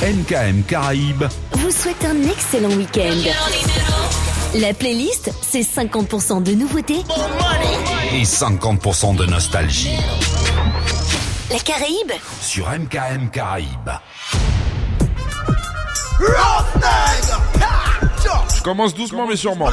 MKM Caraïbes vous souhaite un excellent week-end. La playlist, c'est 50% de nouveautés et 50% de nostalgie. La Caraïbe Sur MKM Caraïbes. Je commence doucement mais sûrement.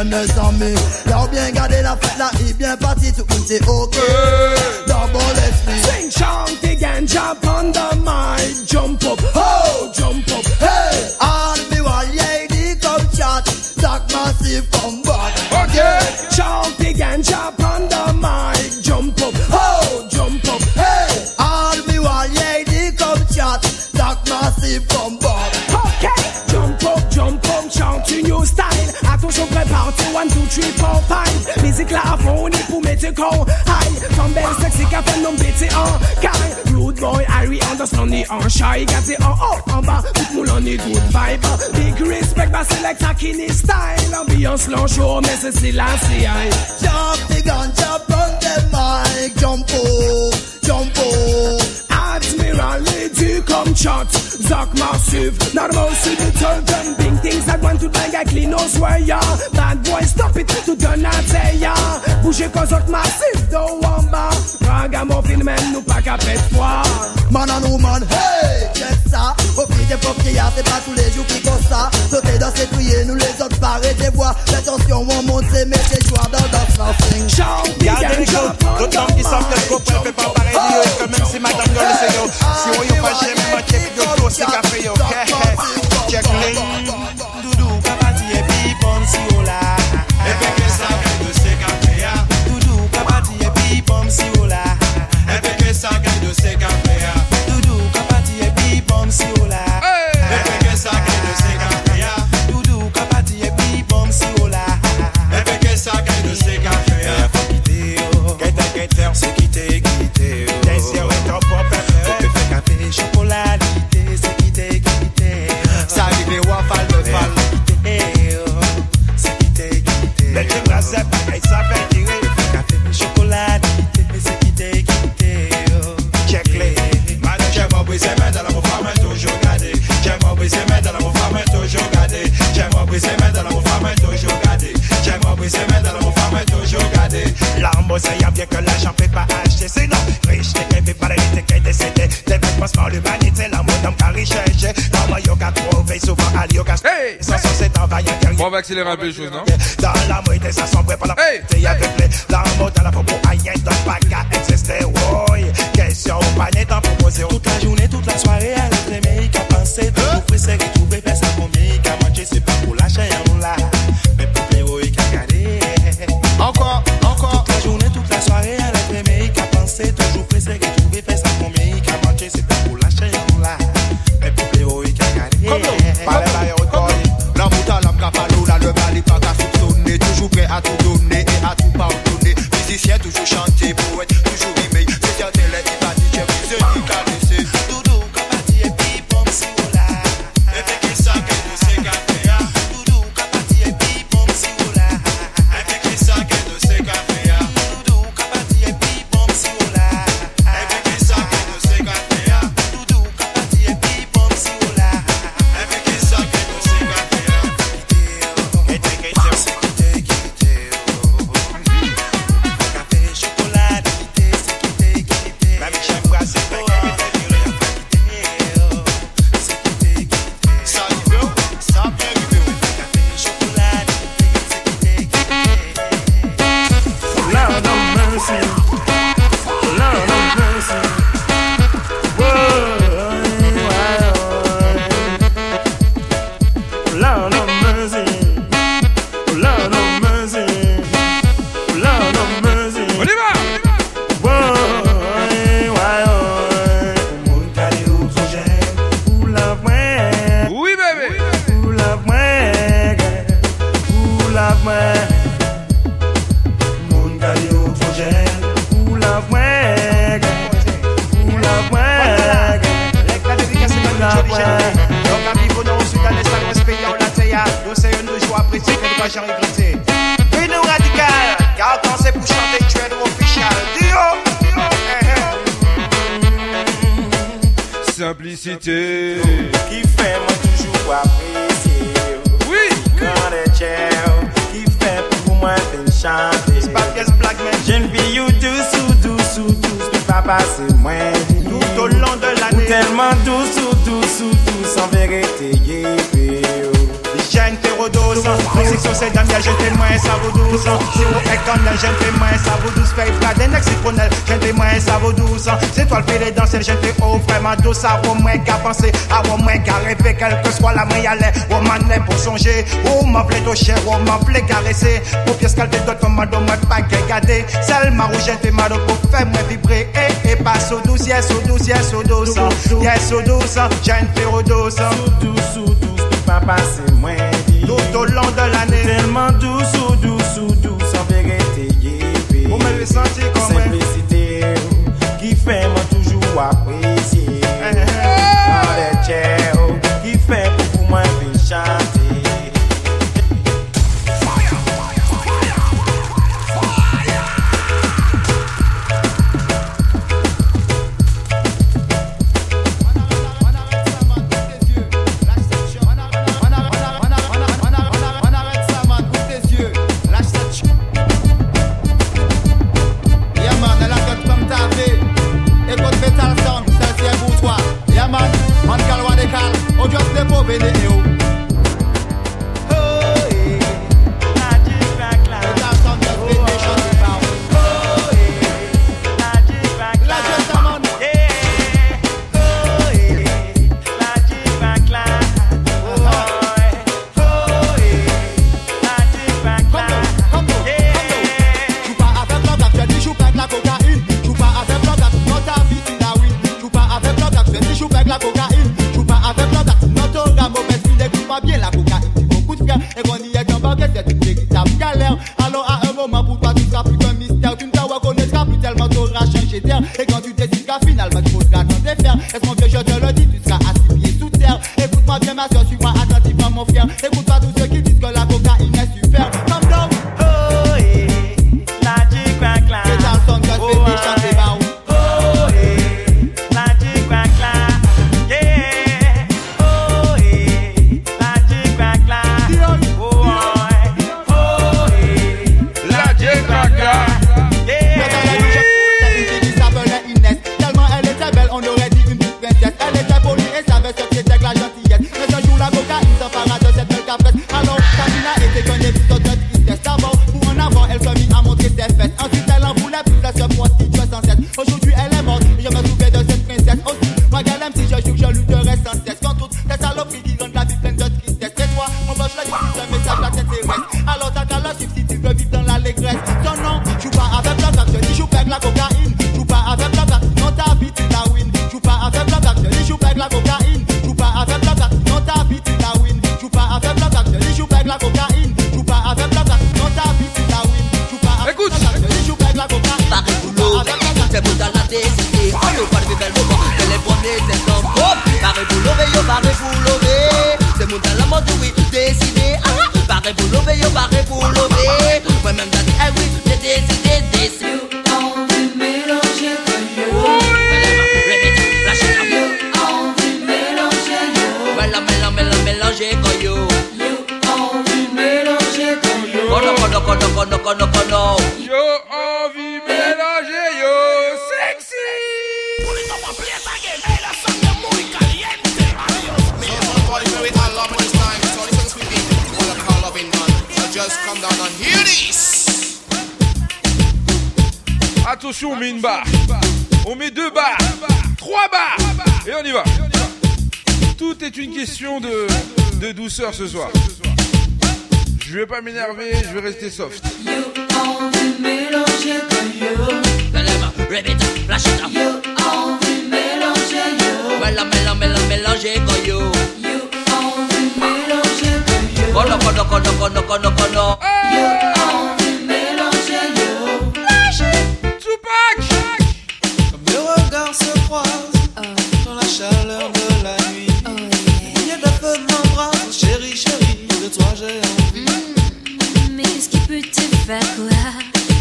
and a Not a mouse in the turn, Tout bagay clean ou soya Bad boy stop it, tout gun a teya Bouje kozot masif do wamba Raga mo fin men nou pa ka pet fwa Man an ou man, hey, check sa Au prix des pauvres c'est pas tous les jours qui comme ça Sauter dans ses douillets, nous les autres barrés des voix L'attention, on monte, c'est mettre joueurs dans Dance Nothing Gardez les choses, d'autres hommes qui sortent les pas pareil, yo, et que même si madame gueule, c'est yo Si on y café, on va accélérer un peu les choses, non Hey Hey passe Six ou sept dames, j'ai fait moins, ça vaut douze ans. Si vous faites comme l'un, j'ai fait moins, ça vaut douze. Faites pas d'index, c'est trop nul, j'ai fait moins, ça vaut douze. C'est toi le pire des danseurs, j'ai fait haut, oh, vraiment douze. Ça vaut moins qu'à penser, à vaut moins qu'à rêver, quel que soit la main, y'a l'air. Ou m'en pour songer, ou m'appeler ton cher, ou m'appeler caresser. Pour pièce qu'elle te donne, comme moi, moi, pas qu'égader. Celle ma rouge, j'ai fait mal pour faire me vibrer. Et, et pas sous douze, yes, sous douze, yes, sous douze. Yes, sous douze ans, j'ai une fait douze. Sous douze, sous douze, tout pas passer moins. seulement douce, douce, douce, do, en vérité. Vous m'avez senti comme Attention, on met une barre. On met deux barres. Trois barres. Et on y va. Tout est une question de, de douceur ce soir. Je vais pas m'énerver, je vais rester soft. Mélanger Yo envie mélanger yo. Tupac! Mes regards se croisent dans la chaleur de la nuit. Il y a de la feu m'embrasse, chérie, chérie, de toi j'ai envie. Mais qu'est-ce qui peut te faire croire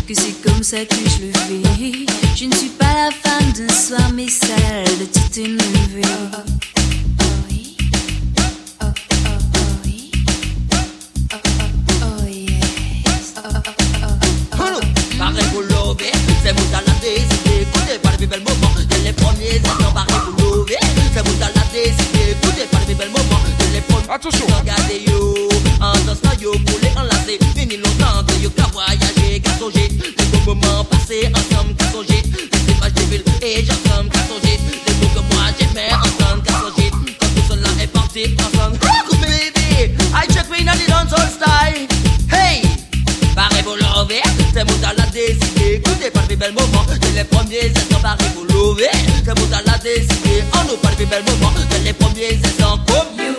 que c'est comme ça que je le vis Je ne suis pas la femme d'un soir, mais celle de toute une vie. Les Attention. Regardez yo, en dansant yo, coulé, enlacé Fini longtemps que yo qu'a voyagé, qu'a songé Les beaux moments passés ensemble, qu'a songé Les images des villes et j'ensemble, qu'a songé Les mots que moi j'aimais ensemble, qu'a songé Quand tout cela est parti ensemble. Coucou baby, I check me in the dancehall style. Hey. Barré pour lever, c'est mon la décidé Écoutez par les belles moments, c'est les premiers instants Barré pour lever, c'est mon la décidé On nous parle des belles moments, c'est les premiers instants. Comme Yo envie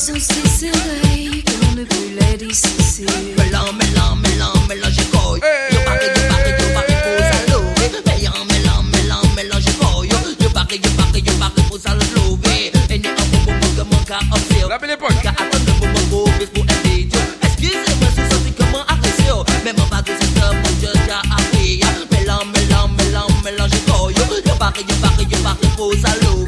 serrés que l'on ne peut les dissocier. Mélange, mélange, mélange, mélange, koyo Yo barré, yo barré, yo barré pour ça lever Mélange, Yo yo yo pour ça lever Et un bon moment que mon La belle époque. Attendre pour un vidéo Excusez-moi comment de cette appris Mélange, Yo yo yo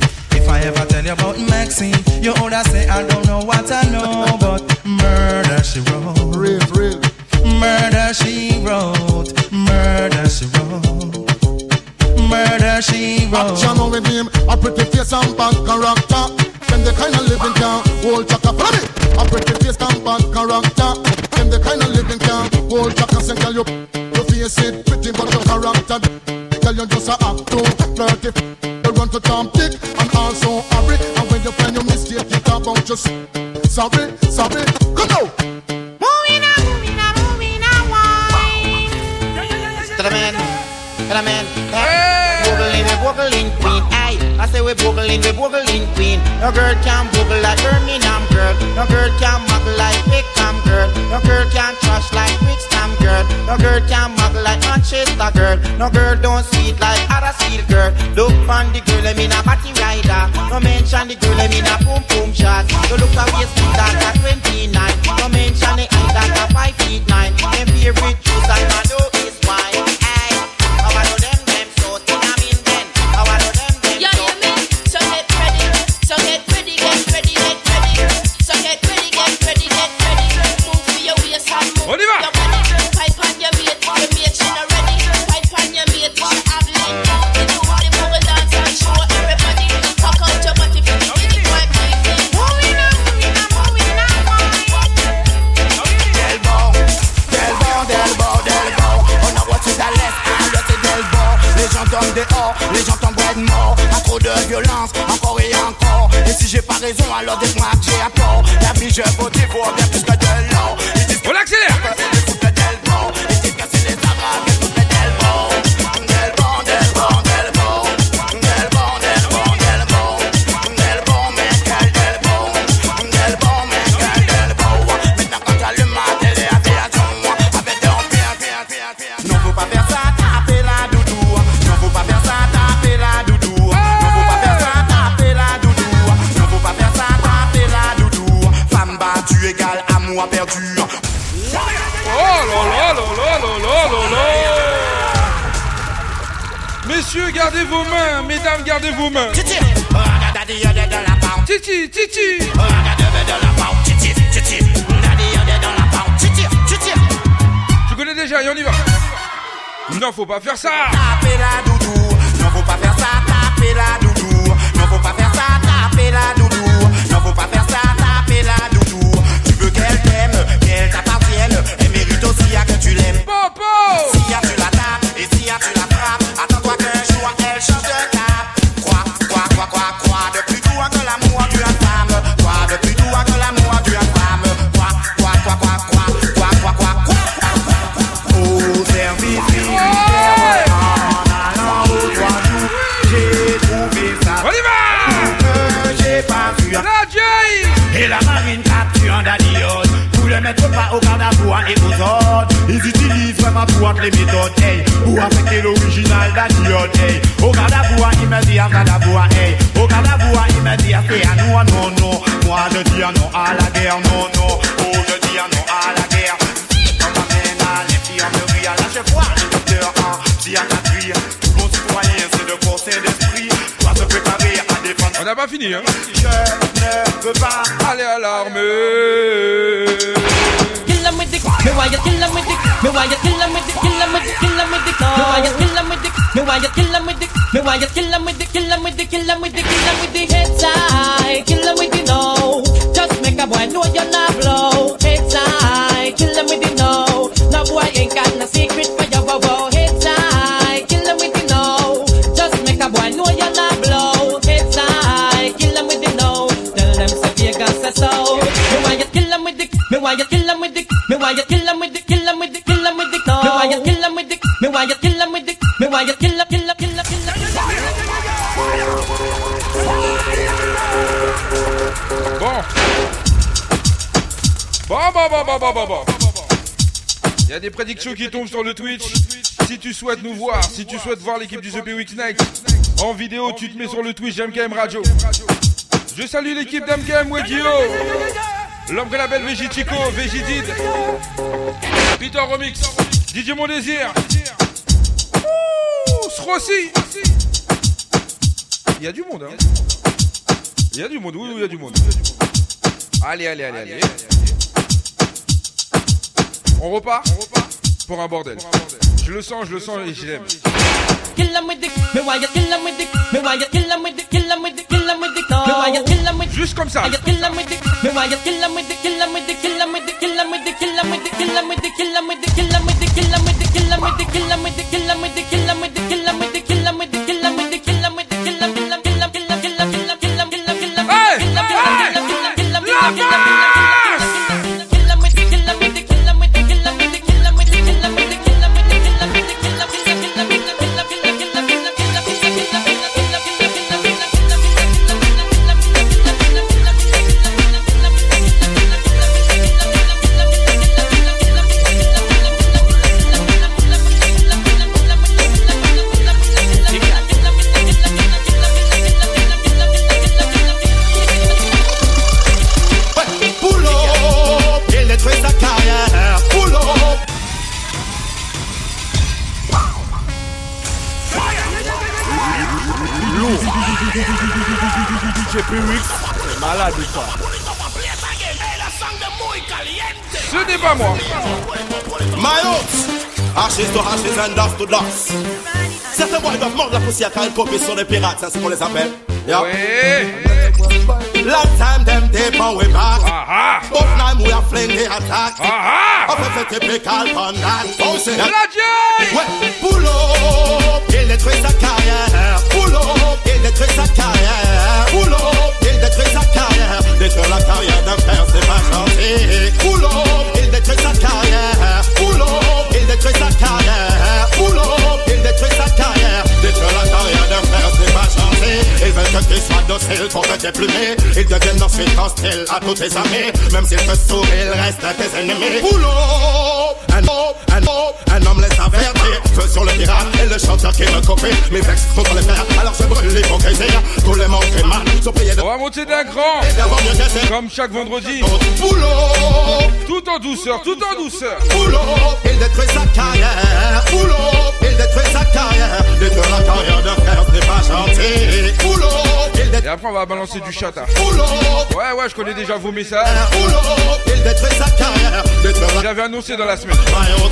If I ever tell you about Maxine, you older say I don't know what I know, but murder she wrote. Real, real. Murder she wrote. Murder she wrote. Murder she wrote. Action with him, a pretty face and bad character. Them the kind of living can hold chaka. Follow me. A pretty face and bad character. Them the kind of living can hold chaka. Say, girl, you, your face it pretty, but your character. Girl, you just a act too flirty. You run to Tom Dick just sorry, sorry. Come now. Moving on, moving on, moving on, wine. To the man, to the man. Boogling, we boogling queen. Aye, I say we boogling, we boogling queen. No girl can boogle like Birmingham girl. No girl can muggle like Wickham girl. No girl can trash like Brixton girl. No girl can muggle like Manchester girl. No girl don't sweet like Huddersfield girl. Look on the girl, I mean a body rider. No mention the girl, I mean a boom boom shot. You look at waist that at 29. No mention the that at 5 feet 9. Them favorite and I know parle de moi, tu es à. La vie, je vous plus gardez vos mains, mesdames, gardez vos mains. Titi, Titi, Titi. Tu connais déjà, et on y va. Non, faut pas faire ça. Dadiote Pour le mettre pas au garde à et aux autres. Ils utilisent vraiment pour les méthodes hey, Pour affecter l'original dadiote hey. Au garde à bois, il me dit à garde à hey. Au garde à bois, il me dit à c'est à nous, non, non Moi je dis un non à la guerre, non, non. Oh, je dis un non à la guerre. On m'amène à l'infirmerie à la chevoie Le docteur en psychiatrie Tout bon citoyen, c'est de et d'esprit On n'a pas fini, hein. Je ne veux pas Allez à l'armée. Kill 'em with the, me why you kill 'em with the, me why you kill 'em with the, kill 'em with the, kill 'em with the, me why you kill 'em with the, me why you kill 'em with the, me why you kill 'em with the, kill 'em with the, kill 'em with the, kill 'em with the heads high, kill 'em with the no. Just make a boy know you're not blow. Me why you kill with the, kill with the, kill with the. Me why you kill with the, me why you kill with the, me why you kill kill kill kill. Bon. Bon, bon, bon, bon, bon, bon, bon. Il y a des prédictions qui tombent sur le Twitch. Si tu souhaites nous voir, si tu souhaites voir l'équipe du The Week Night en vidéo, tu te mets sur le Twitch MKM Radio. Je salue l'équipe d'MKM Radio. L'homme que la belle Végitico, Végidid. Peter Remix. DJ Mon Désir. Srossi. Il y a du monde, hein. Il y a du monde, oui, oui, il y a du monde. Allez, allez, allez, allez. On repart pour un bordel. Je le sens, je le sens et je. why you kill them with Juste comme ça. Why you kill them with the Me why you kill them with the kill them with the kill them with the kill them with the kill them with the kill them with the kill them with the kill them with the kill them with the kill them with the kill them with the kill them with the kill them with the kill them with the kill them with the kill them with the kill them with the kill them kill them kill them kill them kill them kill them kill them kill them kill them kill them kill them kill them kill them kill them DJ P-Wix, c'est malade ou pas Ce n'est pas moi. My oats, ashes to ashes and dust to dust. Certains boys doivent mordre la poussière quand ils copient sur les pirates, ça c'est qu'on les appelle. Yeah. Long time them tape on we back. But now we are fling the attack. Up a typical. Oh, Ouais, pull up, il détruit sa carrière. Pull up, il détruit sa carrière. Pull up, il détruit sa carrière. Détruire la carrière d'un frère, c'est pas gentil. Pull up, il détruit sa carrière. Pull up, il détruit sa carrière. Pull up, il détruit sa carrière. Ils veulent que tu sois docile pour te déplumer. Ils deviennent ensuite hostiles à tous tes amis. Même s'ils te sauvent, ils restent tes ennemis. Up, un homme, un homme, un homme les avertit. Feu sur le pirate et le chanteur qui me copie. Mes vex contre les frères, alors je brûle l'hypocrisie. Tous les manques et mal sont payés de. On va monter d'un cran. Comme chaque vendredi. Tout en douceur, tout en douceur. Up, il détruit sa carrière. Pull détruire sa carrière, détruire la carrière de frère, ce pas gentil. Et après, on va balancer du chat. Ouais, ouais, je connais déjà vos messages. J'avais annoncé dans la semaine. Oh, oh,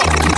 oh,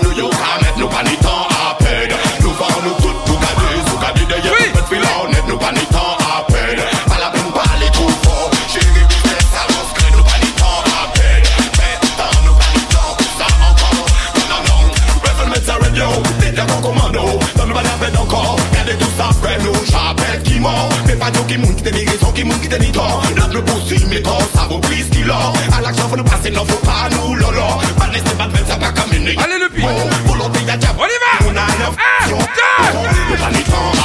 tjokke munk, den egen tjokke munk, den i tar Navnet på symetar, savon blir stiller All aksjon for noe passe, nå får pa noe lolo Bare neste bad vel, så pakka munnen Alle lupi Volonté, jeg jab, Oliver Hun er løft, fjort, fjort, fjort, fjort, fjort,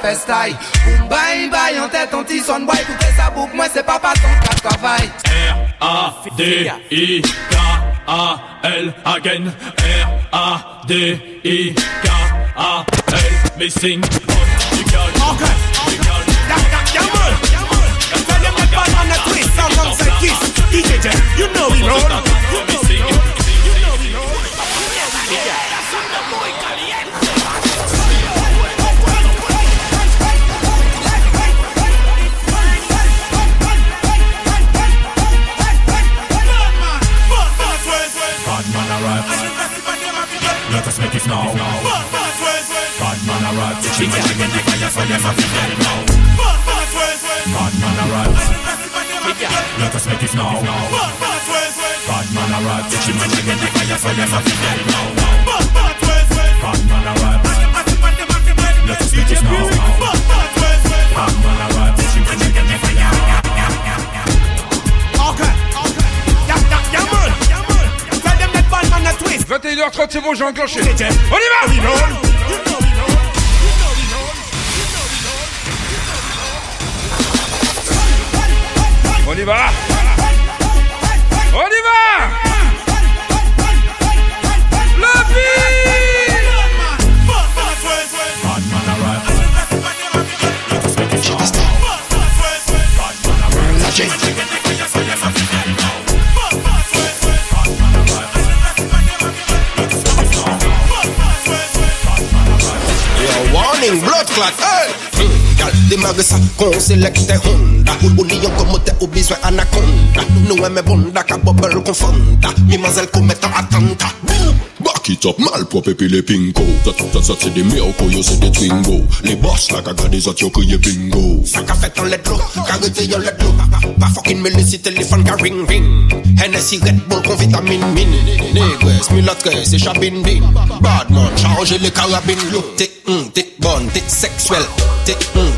Boum bye bye en tête en tisson boy Coupez sa boucle moi c'est papa ton travail. R A D I K A L again R A D I K A L missing. You girl Tell him the kiss. You know he roll You know he roll. You know roll. if now. Bad man twist. Bad man a rat. She make me the fire for them a fi hell now. Bad man twist. Bad man a rat. Let us make it now. Bad man twist. Bad man a rat. She make me the fire for them a fi hell now. Bad man twist. Bad man a rat. Let us make it now. Bad man a rat. 21h30, c'est bon, j'ai enclenché. On y va On y va On y va Le beat Bad Yo, warning, blood clot, hey! Hmm, gal, démarre ça, qu'on sélecte Honda. Ou lion comme t'es au besoin anaconda. Nous aimons bonda, ka bubble confonda Mimazelle commet un attentat Back it up, malpropre puis les pinko. Ça, ça, ça, c'est des miracles, yo, c'est des twingo. Les boss, là, kaga des autres, yo, crié bingo. Ça qu'a fait en let l'eau, carité yon let l'eau Pas fucking me laisser téléphone ka ring ring. Hennessy Red Bull con vitamine mine Négresse, mulâtre, c'est chabine bin Badman, chargez les carabines Yo, t'es, hum, t'es bonne, t'es sexuelle T'es, hum,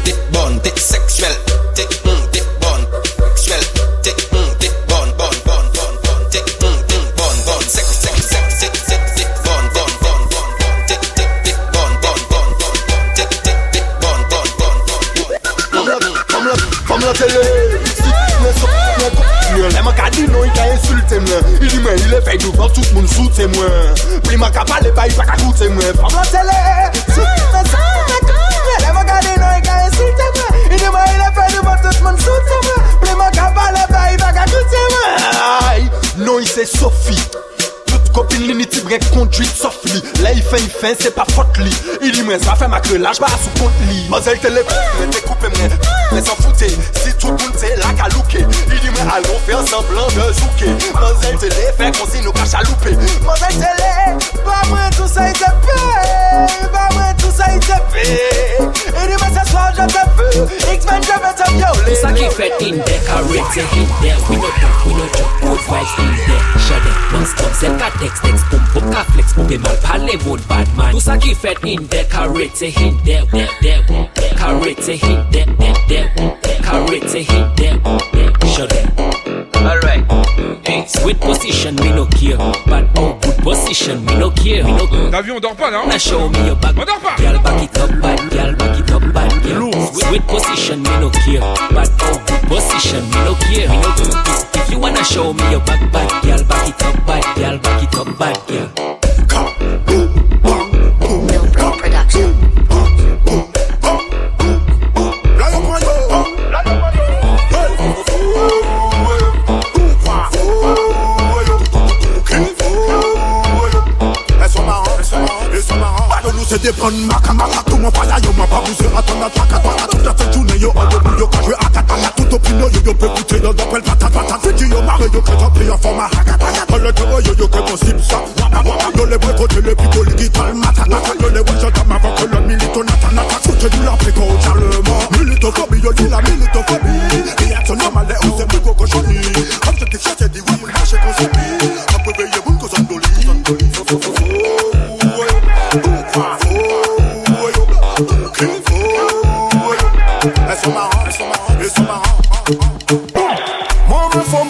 koute mwen Pli man ka pale bayi pa ka koute mwen Fam la tele, chiki men sa mwen koute Le man gade nan e ka insulte mwen Ide mwen ile fe di mwen tout mwen soute mwen Pli man ka pale bayi pa ka koute mwen Non, se Sophie il fait c'est pas faute Il dit moi ça fait ma sous compte li mais t'es coupé Si tout monde c'est qu'à looker Il dit allons faire semblant de zouker Mazel télé fait qu'on s'y nous pas chalouper Mazel télé tout ça il te tout ça il te Il dit moi ce soir je te veux X-Men je vais te Tout ça qui fait in in. We qu'à flex, boom, mal parler, wood, bad man. Tout there, shut it. Alright. Sweet position, me no care. But oh, good position, me no care. T'as vu, on dort pas, non Now show me your back. On dort pas Girl, back it up, bad girl, back it up, bad girl. Sweet position, me no care. But oh, good position, me no care. Me no you wanna show me your back, bad girl, back it up, bad girl, back it up, bad girl. Elles Pas de nous, c'est des bonnes maca, maca. Tout mon pala, yo, m'a pas bougé à ton attaque, attaque. Toute la fête journée, yo, en debout, yo, quand je attaque, attaque. Tout opinion, yo, yo, peut écouter, yo, d'appel, patate, patate. Fais yo, marre, yo, que t'en pris en format, hakata. Dans le bureau, yo, yo, que possible, ça. Waka, waka. Yo, les vrais côtés, les picots, les guitares, mata, mata. Yo, les wesh, j'entends avant que le milito, nata, nata. Foutez du la préco, charlement. Militophobie, yo, dis la militophobie. Réaction normale, les on sait plus qu'au cochonnerie. Comme je t'ai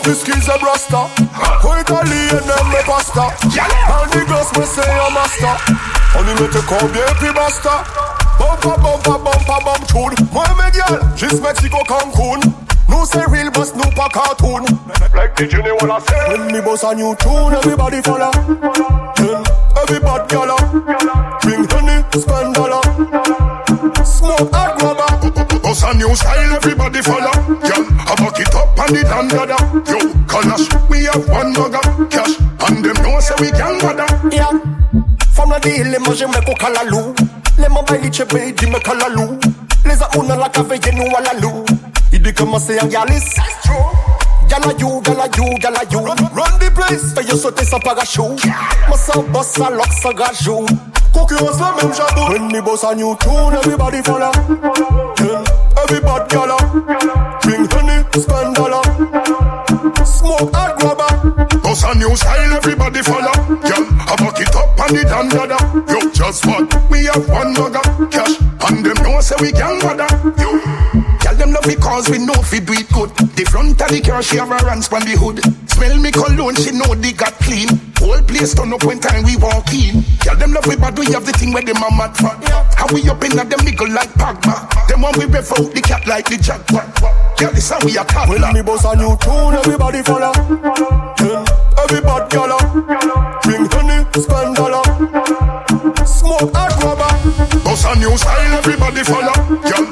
Me femme puisqu'ils est brasta. Au italien, aime me pasta. And the girls me say a master. On y mette combien puis basta. Bumpa, bumpa, bumpa, bump tune. Moi, mes gars, juste Mexico, Cancun. Nous c'est real boss, nous pas cartoon. Like the Jimmy wanna say. When me boss a new tune, everybody follow. Then everybody gala. Drink honey, spend dollar. Smoke hot rubber. Boss a new style, everybody follow. Girl, I back it up and it and dada. Yo, Kalash, we have one mugger. Cash, and them know say we can bother. Yeah. Femme la dit, les manger me ko kalalou. Les mains bailli chebe, dit me kalalou. Les a una la cave nous à la lou. Il dit comment c'est un galis. Gala you, gala you, gala you. Run, run the place. Fais yo sauter sans parachute. Moi sans boss, sans lock, sans gajou. Concurrence la même. When me boss a new tune, everybody follow. Then everybody gala. Drink honey, spend dollar and rubber. Cause a new style everybody follow. Yeah, I fuck it up and it under. Yo, just what? We have one mugger, cash. And them know say we can't bother. You them because we know fi do it good. The front of the car she have her hands on the hood. Smell me cologne, she know they got clean. Whole place turn up when time we walk in. Tell them love we bad, we have the thing where them a mad for. How we up in them nigga like Pagma. Them one we rev out the cat like the jackpot. Girl, this how we a cat. When me boss a new tune, everybody follow. Yeah, everybody gala. Drink honey, spend dollar. Smoke hot rubber. Boss a new style, everybody follow. Girl,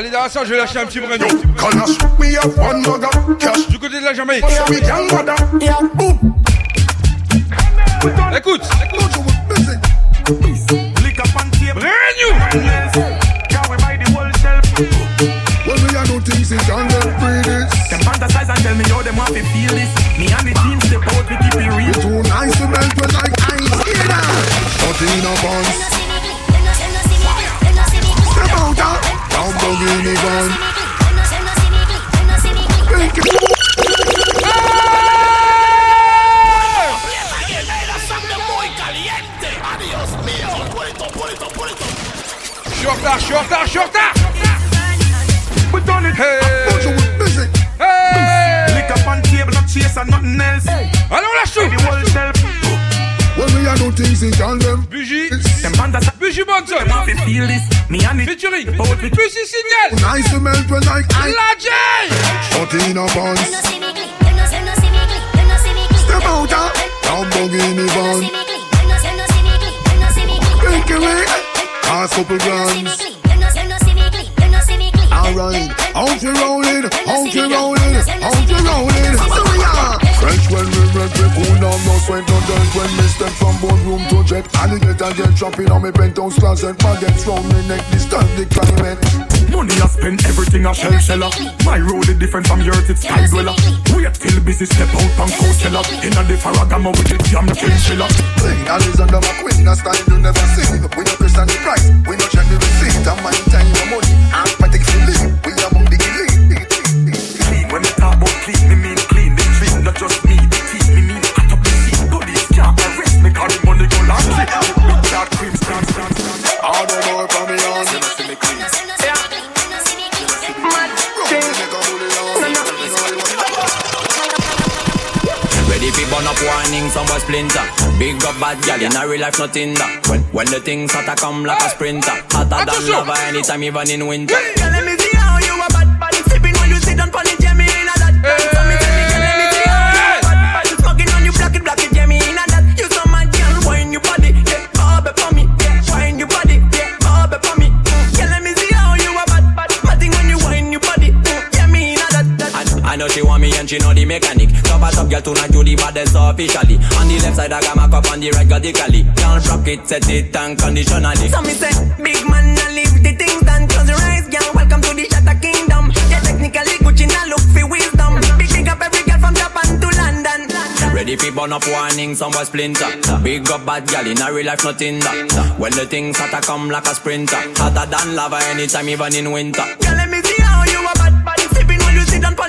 Allez, derrière ça, je vais lâcher un petit brin. Du côté de la Jamaïque. Écoute. Lick up on table. Brand new. Can we buy the whole shelf? When we are do things in jungle, breathe it. Them fantasize and tell me how them want to feel this. Me and the team step out, we keep it We real. too nice to melt when like ice. Hear that? Shut in a buns. Step out, ah. Down Bogini van. Make it. Je suis en retard, je suis en retard, je suis en retard. We done it. Hey. Busy. Hey. Lick up on table, not chase and nothing else. Allons, lâche tout. The whole shelf. When we are do things in jungle. Bugie. Them fantasize. Bugie Bonson. Them want to feel this. Me and the Featuring. step out, we Bugie Signal. Nice to melt when like ice. La J. Shut in a buns. Step out, ah. Down Bogini van. Make it way. Cost couple grams. Alright, out you rolling, out you rolling, out you rolling. So we are. French when we red, we cool down, no sweat, no dirt. When me step from boardroom to jet, alligator get chopping on me penthouse closet. Baguettes round me neck, disturb the climate. Money I spend everything I shell seller. My road is different from yours, it's sky dweller. Wait till busy step out from Coachella. In a the Farragamo with the jam chinchilla. Queen Alexander McQueen, a style you never seen. We no question the price, we no check the receipt. And my time, your money, some boy splinter. Big up bad gal in a real life, nothing that. When when the things hotter come like a sprinter, hotter than lava anytime, even in winter. Girl, let me see how you a bad bad. Sipping when you sit down pon the Jemmy in a that. So me tell me, girl, let me see how you a bad bad. Smoking on you, black it, black it, Jemmy in a that. You so mad, girl, wine your body, yeah, bob it for me, yeah, wine your body, yeah, bob it for me. Mm. Girl, let me see how you a bad bad. Matting when you wine your body, mm. yeah, me in a that. that. I, I know she want me and she know the mechanic. Top a top girl tonight, you the baddest officially. On the left side, I got my cup on the right, got the cali. Can't rock it, set it unconditionally. So me say, big man, I leave the things done. Close your eyes, girl. Welcome to the Shatter Kingdom. Yeah, technically Gucci now look for wisdom. Big big up every girl from Japan to London. Ready fi burn up warning, some boy splinter. Big up bad gal in a real life, nothing that. When the things hotter come like a sprinter, hotter than lava anytime, even in winter. Girl, let me see how you a bad bad. Sipping when you sit down pon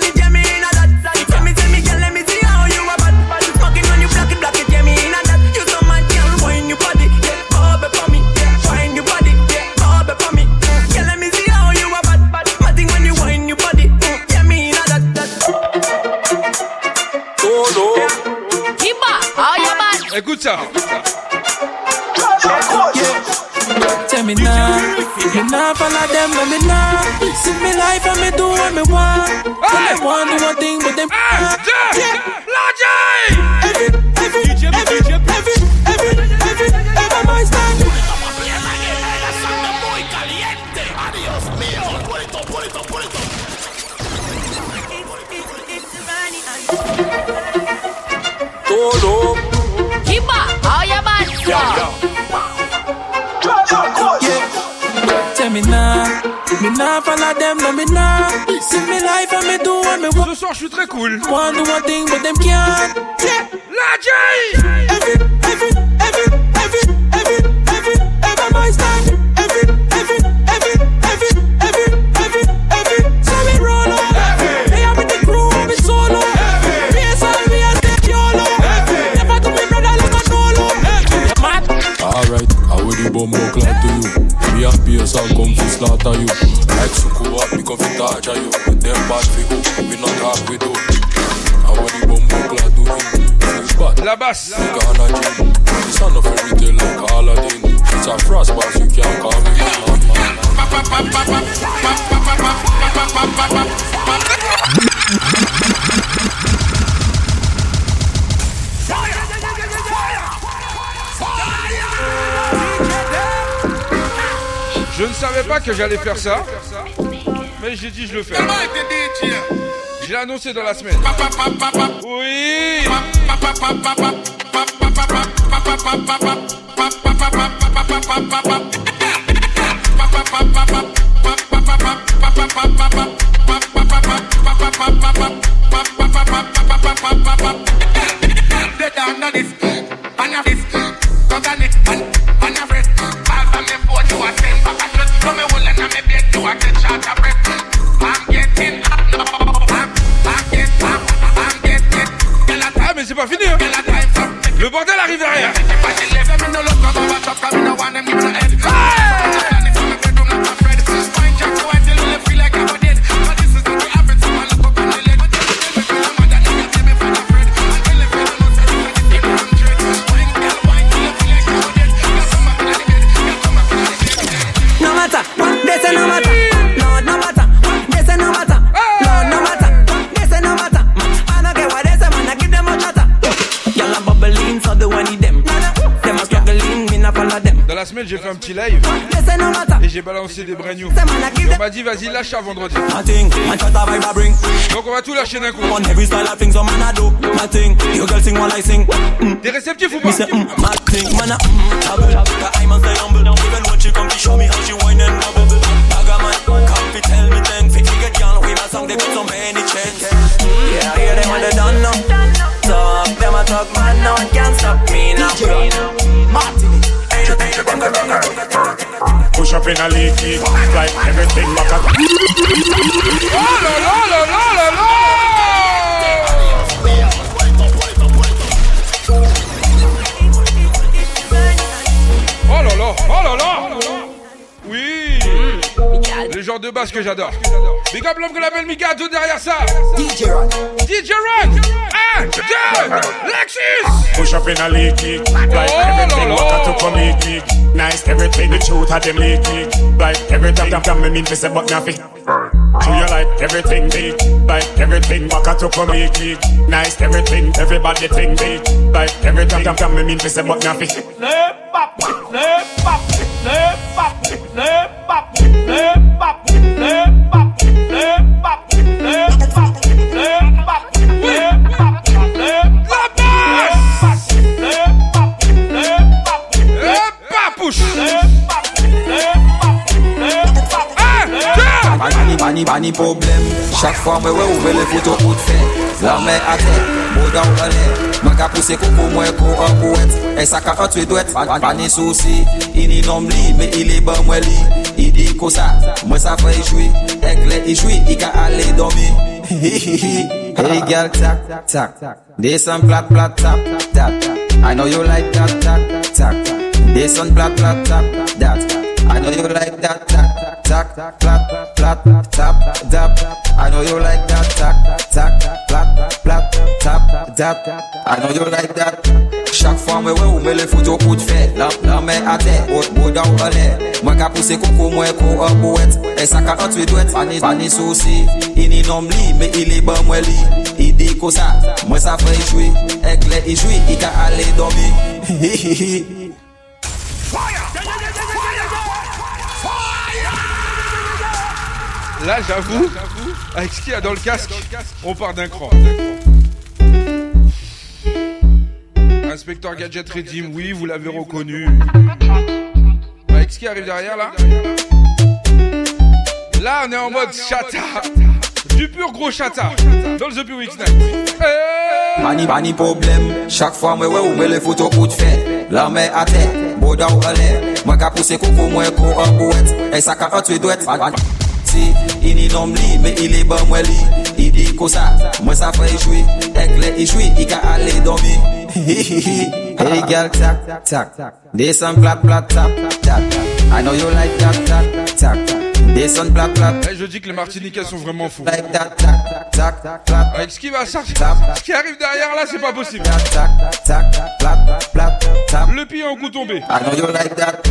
you bad? Écoute ça. Tell me now, me nah follow them, but me nah. See me life and me do what me want. Tell them one do one thing, but them La J. every, nah follow them, no me nah. See me life and me do what me want. Ce soir, je suis très cool. One do one thing, but them can't. La J. bad for who, we not talk with who. And when the bumbo clad do him, feel bad. La basse. We gonna gym. This a no fairy tale like Aladdin. It's a frost boss, you can't call me. Je ne savais pas que j'allais faire ça. Mais j'ai dit je le fais. Je l'ai annoncé dans la semaine. Oui. Semaine, j'ai fait un petit live matter. et j'ai balancé des brand new. Et on m'a dit, vas-y, lâche à vendredi. Donc on va tout lâcher d'un coup. On. Mm. Des réceptifs ou pas mm, I mm. Yeah, hear them when they done now. Talk, them a talk man, no one can stop me now. Push up in a leaky, like everything back up. Oh Oh là là Oh là là. Oui. Le genre de basse que j'adore. Big up l'homme que l'appelle Mika, tout derrière ça. DJ Run DJ Run Un, deux, Lexus Push up in a leaky, like everything back up to come leaky. Nice everything, the truth of them leaky. Like every time, time, time, me mean to say, but nothing. Do you like everything big? Like everything back up to come leaky. Nice everything, everybody think big. Like every time, time, time, me mean to say, but nothing. Pani problem. Chaque fois moi ouais ouvre les photos pour te faire La main à terre, beau dans en l'air Moi qu'a poussé coco moi ko en poète Et ça qu'a entre douette. Pani souci, il n'y nomme li Mais il est bon moi li Il dit que ça, moi ça fait jouer Éclair il jouit, il qu'a aller dormir. Hey girl tac, tac. This one plat, plat, tap, tap. I know you like that, tac, tac This one plat, plat, tap, that I know you like that, tac, tac, plat, tap, tap, tap. I know you like that, tap, tap, plap, plap, tap, tap. I know you like that. Chak fwa mwen wè ou mè le fout yo kout fè Lan, lan mè a tè, ot bo da ou alè Mwen ka puse koukou mwen kou up ou wet E sa ka an twi dwet, pani, pani souci. Ini nom li, me ili ban mwen li I di ko sa, mwen sa fè i chwi Ek le i chwi, i ka ale domi Hihihi Là, j'avoue, avec ce qu'il y a dans le casque, on part d'un cran. Inspecteur Gadget Redeem, oui, vous l'avez reconnu. Avec ce qui arrive derrière, là. Là, on est en mode chata. Du pur gros chata. Dans le The Weeks Night. Pani, pani problem Chaque fois moi ouais ou me les photos pour te faire La main à terre, beau dans l'air Moi qu'a poussé coco, moi ko en poète Et ça qu'a entre douette Si, il n'y nomme li, mais il est bon moi li Il dit que ça, moi ça fait jouer. Éclair il jouit, il qu'a aller dormir Hey girl, tac, tac This one plat, plat, tap, tap I know you like that, tac, tac Descend clap clap. Eh, je dis que les Martiniquais sont vraiment fous. Tac, tac, tac. Avec ce qui va sortir, ce qui arrive derrière là, c'est pas possible. Tac, tac. Le pied en coup tombé. I know you like that.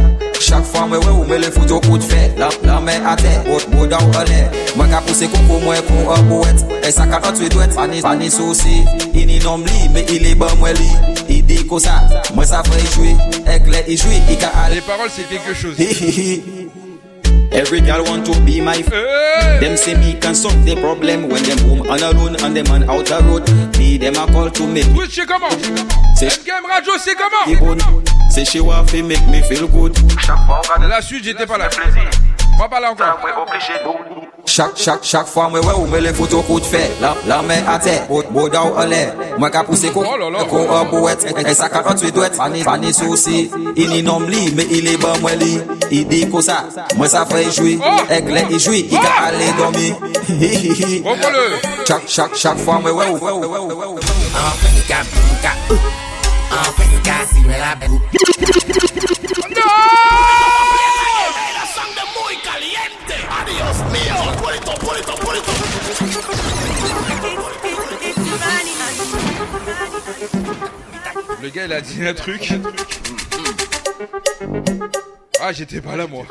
Chaque fois, moi, ouais, ou me le fout au coup de fait. La, la main à terre, haute, dans l'air. Moi, qu'a poussé coco, moi, pour un bouette. Et ça, qu'a tu douette, pas ni, pas ni souci. Il n'y nomme li, mais il est bon, moi, li. Il dit que ça, moi, ça fait jouer. Éclair, il joue, il ca Les paroles, c'est quelque chose. Every girl want to be my f- Them say me can solve the problem when them home on alone and them on out the road. Me them a call to make Twitch, c'est comment C'est Game Radio, c'est comment me good. Say she want to make me feel good. La suite, j'étais pas là. Mwen pala ankon. Mwen oblige nou. Chak, chak, chak fwa mwen wè ou mwen le foto kout fè. La, la mè a tè, boda ou alè. Mwen ka puse kou, oh, kou an bouet. E, e sa ka an tweet wet, fani, fani sou si Ini nom li, me ili ban mwen li. I di ko sa, mwen sa fè joui. Oh! Ek lè i joui, i ka ale domi bon, bon, Chak, chak, chak fwa mwen wè ou An fè ni ka, mwen ka An fè ni ka, si mwen la bè No! Le gars, il a dit un truc. Ah, j'étais pas là, moi.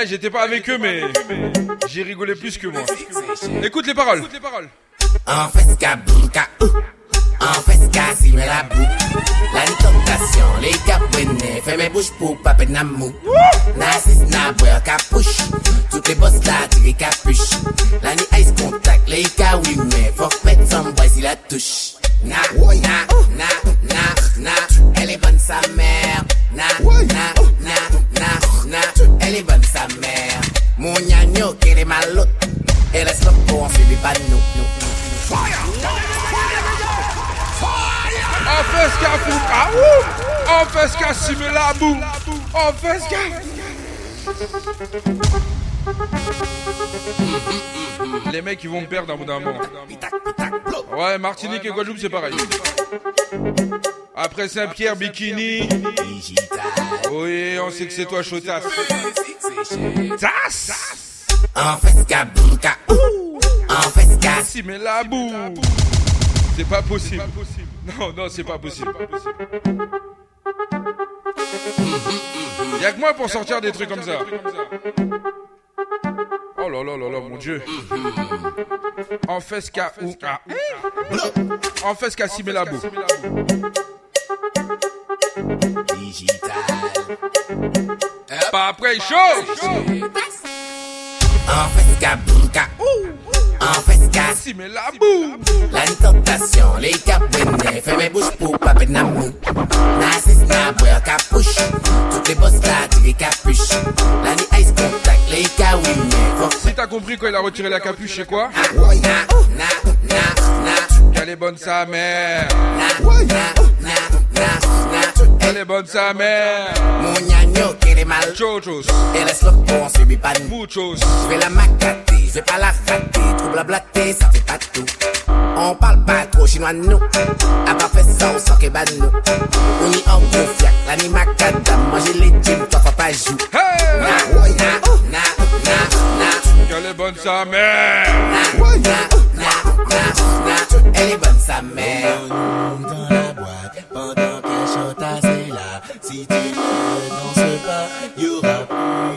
Eh, j'étais pas avec eux, mais j'ai rigolé plus que moi. Écoute les paroles. Écoute les paroles. En fait, ka, ka, euh. En fait, ka, si me la bou. La tentation, les capouines, fais mes bouches pour pas peine mou. Narcisse, na boire, capuche. Toutes les bosses là, tirez capuche. La ni ice contact, les cas, oui, mais faut mettre son boy si la touche. Na, na, na, na, na, elle est bonne sa mère. Na, na, na, na, na, elle est bonne sa mère. Mon gnagno, qu'elle est maloute. Elle le pour on suivi pas nous. En fait, ce qu'a fou. Ouh. En fait, ce qu'a simé la boue. En fait, ce qu'a. Les mecs, ils vont me perdre un bout d'un moment. Ouais, Martinique et Guadeloupe, c'est pareil. Après Saint-Pierre, Bikini. Oui, on sait que c'est toi, Chotas. Tas En fait, ka, En fait, ka. Si, mais la boue. C'est pas possible. Non, non, c'est pas possible. Y'a que moi pour sortir des trucs comme ça. Oh là là là là, mon dieu. En fait ce qu'a ou. En fait ce qu'a simé la boue. Pas après chaud. En fait, ka, ka. En fait, ka. Si, mais la boue. La tentation, les capouines, fais mes bouches pour pas peine mou. Narcisse, na boire, capuche. Toutes les bosses là, tirez capuche. La ni ice contact, les faut Si t'as compris quand il a retiré la capuche, c'est quoi? Na, na, na, na. Elle est bonne sa mère. Na, na, na, na. Elle est bonne sa mère. Mon gnagno, qu'elle est mal. Chochos. Elle le con, on subit pas nous. Muchos. Je vais la macater, je vais pas la rater. Trop blablater, ça fait pas tout. On parle pas trop chinois nous. À part fait ça, on sort que ban nous. On y en gros fiac, la ni. Manger les jeans, toi faut pas jouer. Na, na, na, na, na. Elle est bonne sa mère. Na, na, na, na, na. Elle est bonne sa mère. dans la boîte pendant c'est là. Si tu ne danses pas, y'aura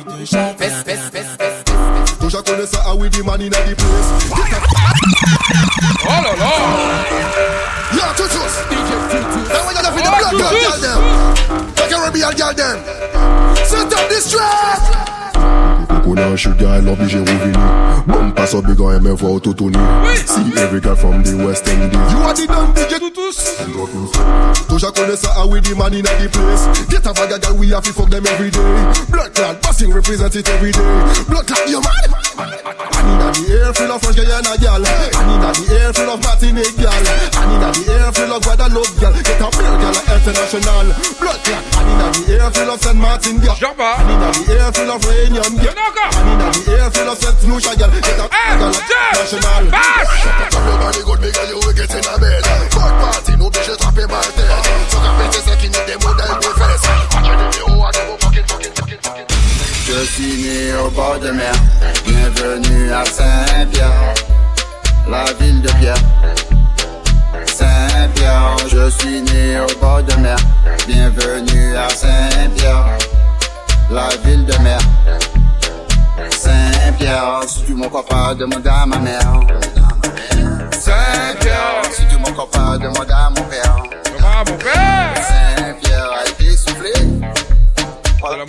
plus de fes. Déjà connais ça, ah oui, the man in the place. Oh là là. Yo, tutus. Now we gotta feed the black girl, girl them. The Caribbean girl them. Set up this track. Qu'on a un sugar, elle obligé revenir. Bon, passe au big on voir autotonie. See every girl from the West Indies. You are the dumb DJ. Tutus. Déjà connais ça, ah the man in the place. Get a bag of girl, we have to fuck them every day. Blood clot, busting represent it every day. Blood clot, you mad? And inna the air full of French Guyana gal. And inna the air full of Martinique gal. And inna the air full of Guadeloupe gal. Get a real gal international. Blood clot. And inna the air full of Saint Martin gal. And inna the air full of Réunion gal. And inna the air full of Saint Lucia gal. Get a gal international. Tell your body good, big girl, you will get in a bed. Fuck party, no bitch, attraper ma tête. So qu'à péter, c'est qui n'est des modèles de fesses. Watch it, you are the fucking, fucking, fucking, fucking. Je suis né au bord de mer, bienvenue à Saint-Pierre, la ville de Pierre. Saint-Pierre, je suis né au bord de mer, bienvenue à Saint-Pierre, la ville de mer. Saint-Pierre, si tu m'encore pas, demande à ma mère. Saint-Pierre, si tu m'encore pas, demande à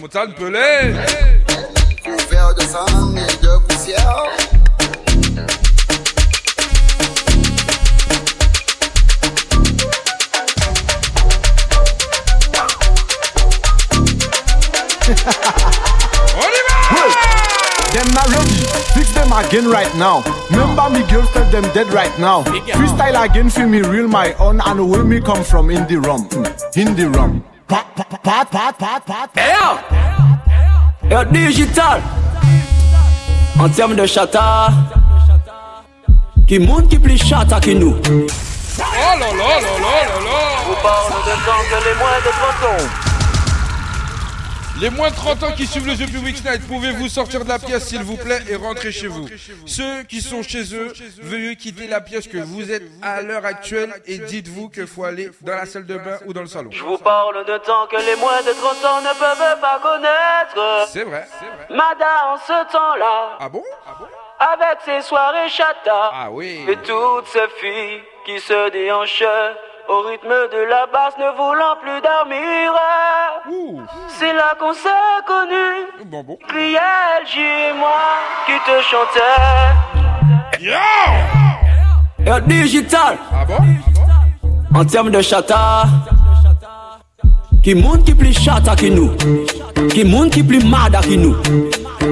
montagne pelée Couvert de sang et de poussière. Them not ready. Fix them again right now. Remember me girl tell them dead right now. Freestyle again feel me real my own and where me come from in the rum. Mm, In the rum. Pat pat pat pat pat pat. Hey yo! Yo, digital! En termes de chata, qui monte qui plus chata que nous. Oh là là là là là là Vous parlez de temps que les moins de 30 ans. Les moins de 30 ans qui suivent le The Public Night, pouvez-vous sortir de la pièce s'il vous plaît et rentrer chez vous Ceux qui sont chez eux, veuillez quitter la pièce que vous êtes à l'heure actuelle et dites-vous qu'il faut aller dans la salle de bain ou dans le salon. Je vous parle de temps que les moins de 30 ans ne peuvent pas connaître. C'est vrai, c'est vrai. Madame, en ce temps-là. Ah bon? Avec ses soirées chata. Ah oui. Et toutes ces filles qui se déhanchent au rythme de la basse ne voulant plus dormir. C'est là qu'on s'est connus. Bon, bon. Criel, et moi qui te chantais. Yo! digital. Ah bon? En termes de chata, qui monte qui plus chata que nous, qui monte qui plus mada que nous,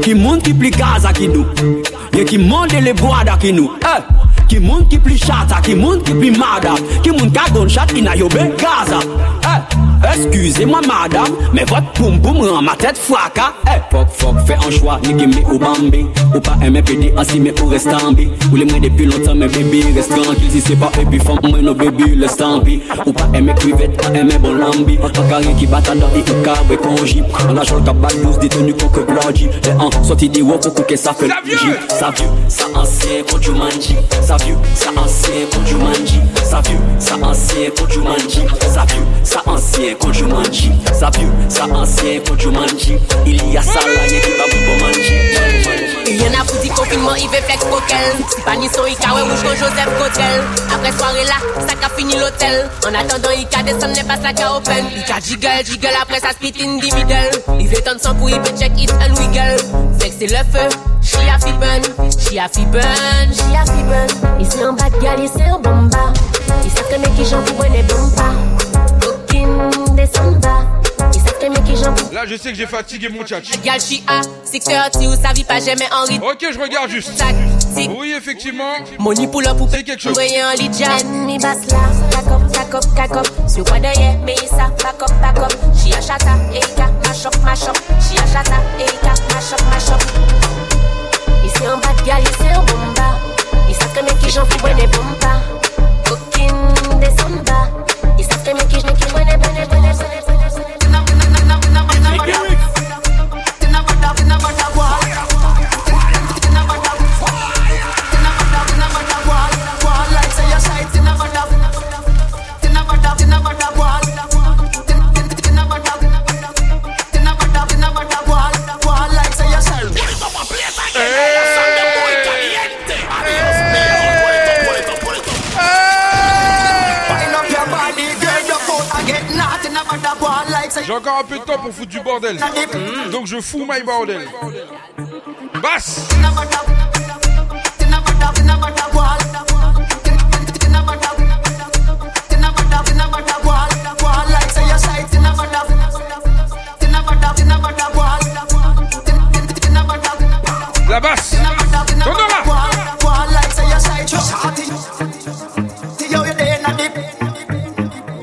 qui monte qui plus gaza que nous, et qui monte les bois que nous. Eh! Qui monte qui plus chata, qui monte qui plus mada, qui monte qui donne chat a gaza. Eh! Excusez-moi madame, mais votre poum poum rend ma tête fracas. Eh! Fuck fuck, fais un choix, ni gimme ou bambi, ou pas aimer PD ainsi mais ou reste en bi. Ou les mains depuis longtemps, mais baby reste tranquille, si c'est pas baby femme, moi no baby laisse tampi. Ou pas aimer crevette, pas aimer bon lambi. En carré qui bat dans les carré conji. On a joué le cabal 12 détenu qu'on que blodgy. Les en sorti des wop pour que ça fait le. Ça vieux, ça ancien contre Jumanji. Ça ça ancien contre Jumanji. Ça vieux, ça ancien contre Jumanji. Ça vieux, ça ancien contre Jumanji. Ça vieux, ça ancien contre Jumanji. Il y a ça là, y'a qui va vous bon Il y en a pour dire confinement, il veut flex coquel. Si pas ni son Ika, ouais, rouge comme Joseph Cotel. Après soirée là, ça qu'a fini l'hôtel. En attendant, Ika descend, n'est pas ça qu'a open. Ika jiggle, jiggle, après ça split in the middle. Il veut tendre son pour, il veut check it and wiggle. Flex c'est le feu, she a fi burn, she a fi burn, she a fi burn. Ici en bas de gal, en bomba. Il sait que mes qui j'en pour les bomba. Aucune descend bas. Il sait que mes qui j'en pour Là, je sais que j'ai fatigué mon chat. Gal, she a 630 ou sa vie pas jamais en rythme. Ok, je regarde juste. Oui, effectivement. Money pull up ou C'est quelque chose. Voyez un lit. Mi back up, back up. Sur quoi d'ailleurs, mais ça, back up, back up. She a chata. She chata, mash up, mash up. Ici en bas de gal, ici en bomba. Ils savent que mes qui j'en fous, ouais, des bomba. Aucune descend bas. Ils savent que mes qui j'en fous, ouais, des bonnes, J'ai encore un peu de temps pour foutre du bordel. Donc je fous my bordel. Basse. La basse.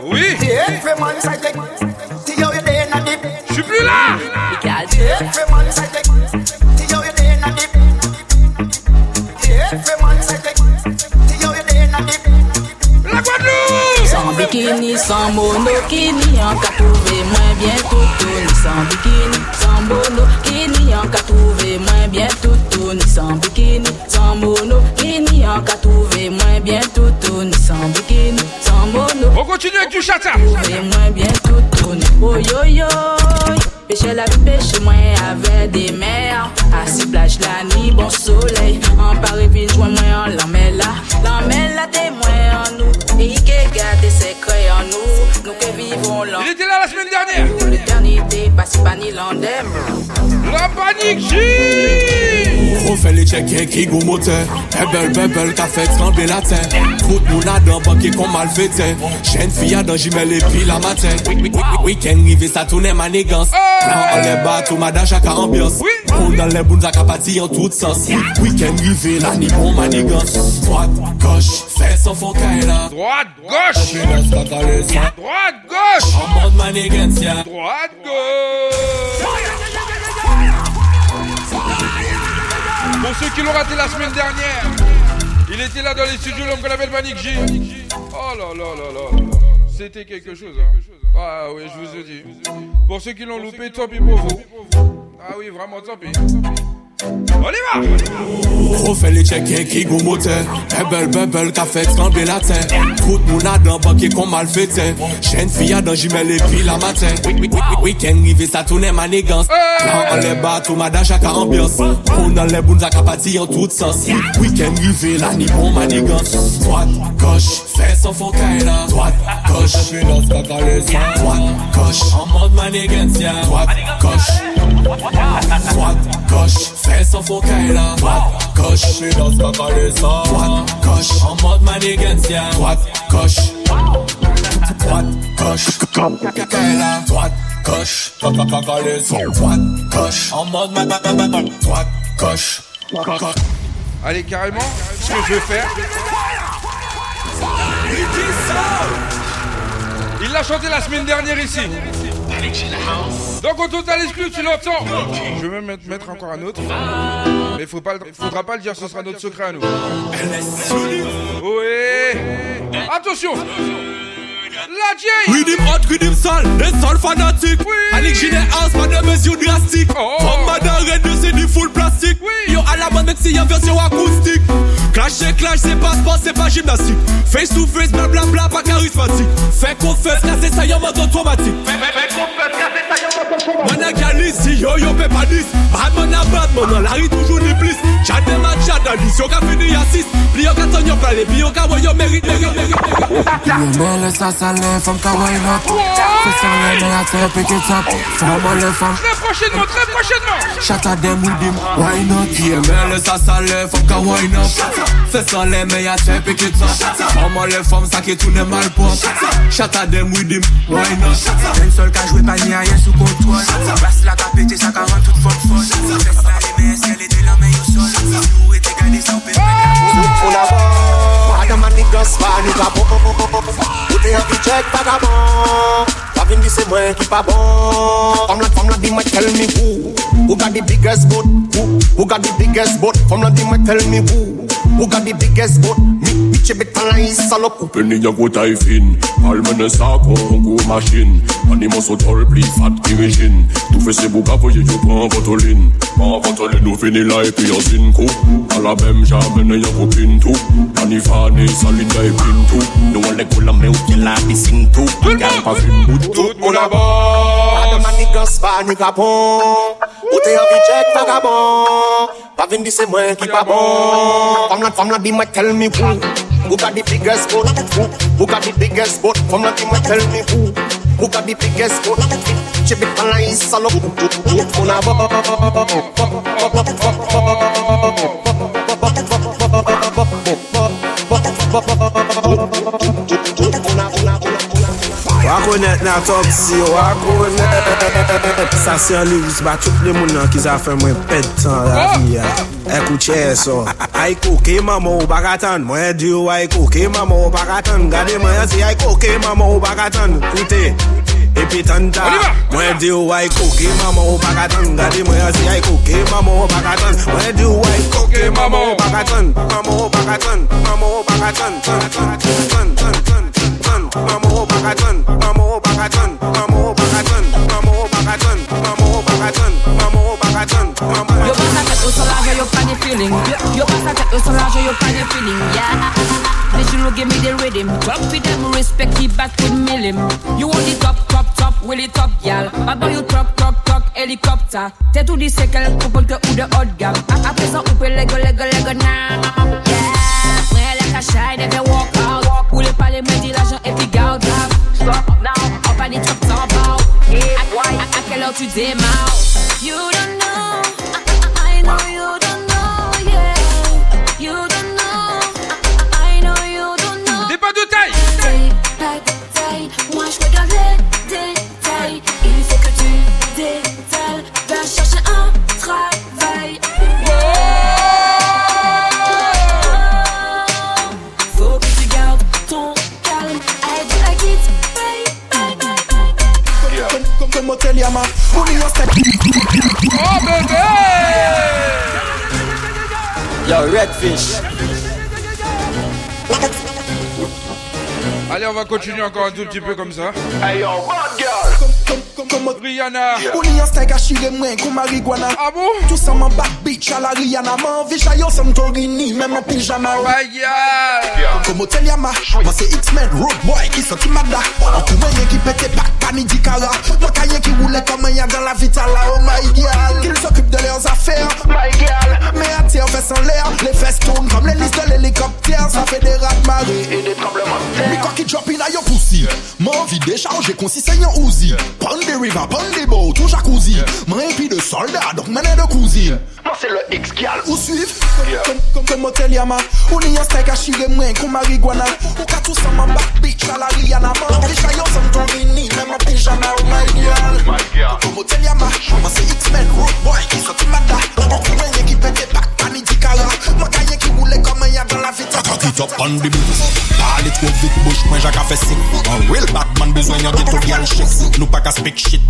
Oui Je suis plus là La Guadeloupe Sans bikini, sans monokini, en qu'a trouvé moins bien tout ni sans bikini, sans monokini, en qu'a trouvé moins bien tout ni sans bikini, sans monokini, en en qu'à trouver moins bien tout ni sans bikini, sans mono. On continue avec du chata. Moins bien tout oh yo yo. Pêcher la vie, pêcher moins avec des mers. Assis plage la nuit, bon soleil. En Paris, ville, joint moins en l'emmène là. L'emmène là, témoin en nous. Et qui garde des secrets en nous. Nous que vivons l'en. Il était là la semaine dernière. L'éternité, pas si pas ni l'endem. La panique J! On fait les check qui go moteur. Bebel bebel qu'a fait trembler la terre. Tout moun a dans banque qu'on mal fait Jeune fille a dans j'y les piles la matin. Week-end rivé ça tourne manigance. Plan en les bateaux madame chaque ambiance. On dans les bounes à capati en tout sens. Week-end rivé la ni bon manigance. Droite, gauche, fait sans fond là Droite, gauche! Droite, gauche! En mode manigance ya Droite, gauche Pour ceux qui l'ont raté la semaine dernière, il était là dans les studios, l'homme qu'on appelle Panic J. Oh là là là là. C'était quelque chose, hein. Ah oui, je vous ai dit. Pour ceux qui l'ont loupé, tant pis pour vous. Ah oui, vraiment, tant pis. On y va. On fait les check qui go moteur. Bebel bebel qu'a fait trembler la terre. Tout moun a dans banque qu'on mal fait Jeune fille dans j'y les piles la matin. Week-end rivé ça tourne manigance Plan en les bateaux madame chaque ambiance On dans les bounes à capati en tout sens. Week-end rivé la ni bon manigance Droite, gauche, fait sans fond là Droite, gauche, Droite, gauche, en mode manigance Droite, gauche Droite, gauche, fait sans faux là Droite, gauche, je suis dans ce Droite, gauche, en mode manigance ya Droite, gauche. Droite, gauche, Kaila Droite, gauche, Droite, gauche, en mode manigance Droite, gauche. Allez, carrément, ce que je vais faire. Il l'a chanté la semaine dernière ici. Donc au total exclu, tu l'entends. Je vais même mettre, mettre encore un autre. Mais faut pas, faudra pas le dire, ce sera notre secret à nous. Oui. Attention. La J. Rhythm hot, rhythm sale, des sales fanatiques Annick Ginet House, pas de mesures drastiques From Madame Red, c'est du full plastique Yo à la mode, mec, c'est en version acoustique Clash, c'est clash, c'est pas sport, c'est pas gymnastique. Face to face, blablabla, pas charismatique Fait qu'on fait casser ça, y'a mode automatique Man a galis, si yo yo panis Batman a Batman, la ri toujours ni plus Chad dem a chad a lis, yo ka fini a 6 Pli yo ka ton yo yo ka yo mérite, mérite, mérite, ça salé, femme ka Fais ça les mais à terre, Femme les femmes. Très prochainement, très prochainement. Why not? Ça ka Fesan le me ya chepe ki ton Forman le form sa ki toune malpon Chata dem with him, why not? Den sol ka jwe pa ni a yen sou kontrol Bas la ka pete sa ka ran tout fok fol Fesan le me esye le de la me yo sol. Si ou ete gade sa ou pe pa la Sou pou la bon Adam an niggas pa ni pa bon Ote yon ki chek pa ka bon La vin di se mwen ki pa bon. Fom la fom la di me tell me who. Who got the biggest boat? Who, who got the biggest boat? Fom la di me tell me who. Who got the biggest boat? Mi, mi chebet pan la is salope Penny ya go taille fine Palmen sa kon go machine. Animo so tol pli fat ki rejine Tout fait c'est bouka voye yo pran votoline Pran votoline nou fini la e pi yon sin kou A la bem jamene ya go pin tou Ani fane salin ya e pin tou Nou an le kou la me ou ki la piscine tou Gal pa fin bout Tout moun a bon Adam and niggas, pas ni kapon Ou t'es un petit check vagabond Pas vin di c'est moi qui pas bon Femme la, femme la, dis-moi, tell me who Who got the biggest boat? Who, who got the biggest boat? Femme la, dis-moi, tell me who Who got the biggest boat? Chebet pan la is salope Tout moun a bon Wakonet nan top si, wakonet. Sa se an liris ba tout le moun nan ki za zafen mwen ped tan la vi ya. Ekou che so. Aiko ke mama ou bagatan Mwen diyo aiko ke mama ou bagatan Gade mwen si aiko ke mama ou bagatan Koute. Epi tanda, mwen di woy koke mama ou pakatan Gade mwen si ay koke mama ou pakatan Mwen di woy koke mama ou pakatan Mama ou pakatan, mama ou pakatan Tan, tan, tan, tan, tan. Tan Mama ou bakatan Mama ou bakatan Mama ou bakatan Mama ou bakatan Mama ou bakatan Mama ou bakatan Mama Yo pas sa tête, ou sur la veille, yo planifié feeling. You pass a tête, so large, you find your feeling, yeah. Vision will give me the rhythm. Drop with them, respect the back with millim. You want the top, top, top, will it top, gal. Bad boy, you truck, truck, truck, helicopter. T'es tout dit, c'est quel couple que ou de haut de gamme. A- Après ça, on peut lego, lego, lego, now. Yeah. Ouais, like a shy, they can walk out. Ou me dit l'argent et puis garde là. Stop now, des trucs sans pau. À, à, à quelle heure tu? You don't know, Oh bébé Yo, Redfish. Allez, on va continuer encore un tout petit peu comme ça. Hey yo, bad girl? Comme, Rihanna. On y en steak à chire moins comme marijuana. Ah bon? Tout ça m'en back bitch à la Rihanna. M'en vie chaillot sans torini, même en pyjama. My girl. Comme Motel Yama, moi c'est X-Men, Road Boy qui sorti Mada. En tout moyen qui pète pas, pas ni dikara. Moi cahier qui roulait comme un y'a dans la vitala. Oh my girl. Qu'ils s'occupent de leurs affaires. My girl. Mais à terre, fesses en l'air. Les fesses tournent comme les listes de l'hélicoptère. Ça fait des rats de marée et des tremblements de terre. Mais quoi qui drop in à yo pussy. M'en vie déchargé, concis saignant Uzi. Pon des river, pon des boats, tout jacuzzi. M'en épi de soldats, donc mené de cousine. Moi c'est le X-Gal. Ou suivre. Comme, comme, comme Motel Yama. Ou ni un steak à chire moins comme marijuana. Ou qu'à tout ça m'en back bitch à la Rihanna. M'en vie chaillot sans torini, même en pyjama. Oh my girl. Comme Motel Yama. Moi c'est X-Men, Road Boy qui sorti Mada. En tout moyen qui pète pas, pas roulait comme un y'a dans la vitale. Cock it up on the beat Parle trop vite, bouche moi Jacques a sick Un real besoin yon ghetto shit,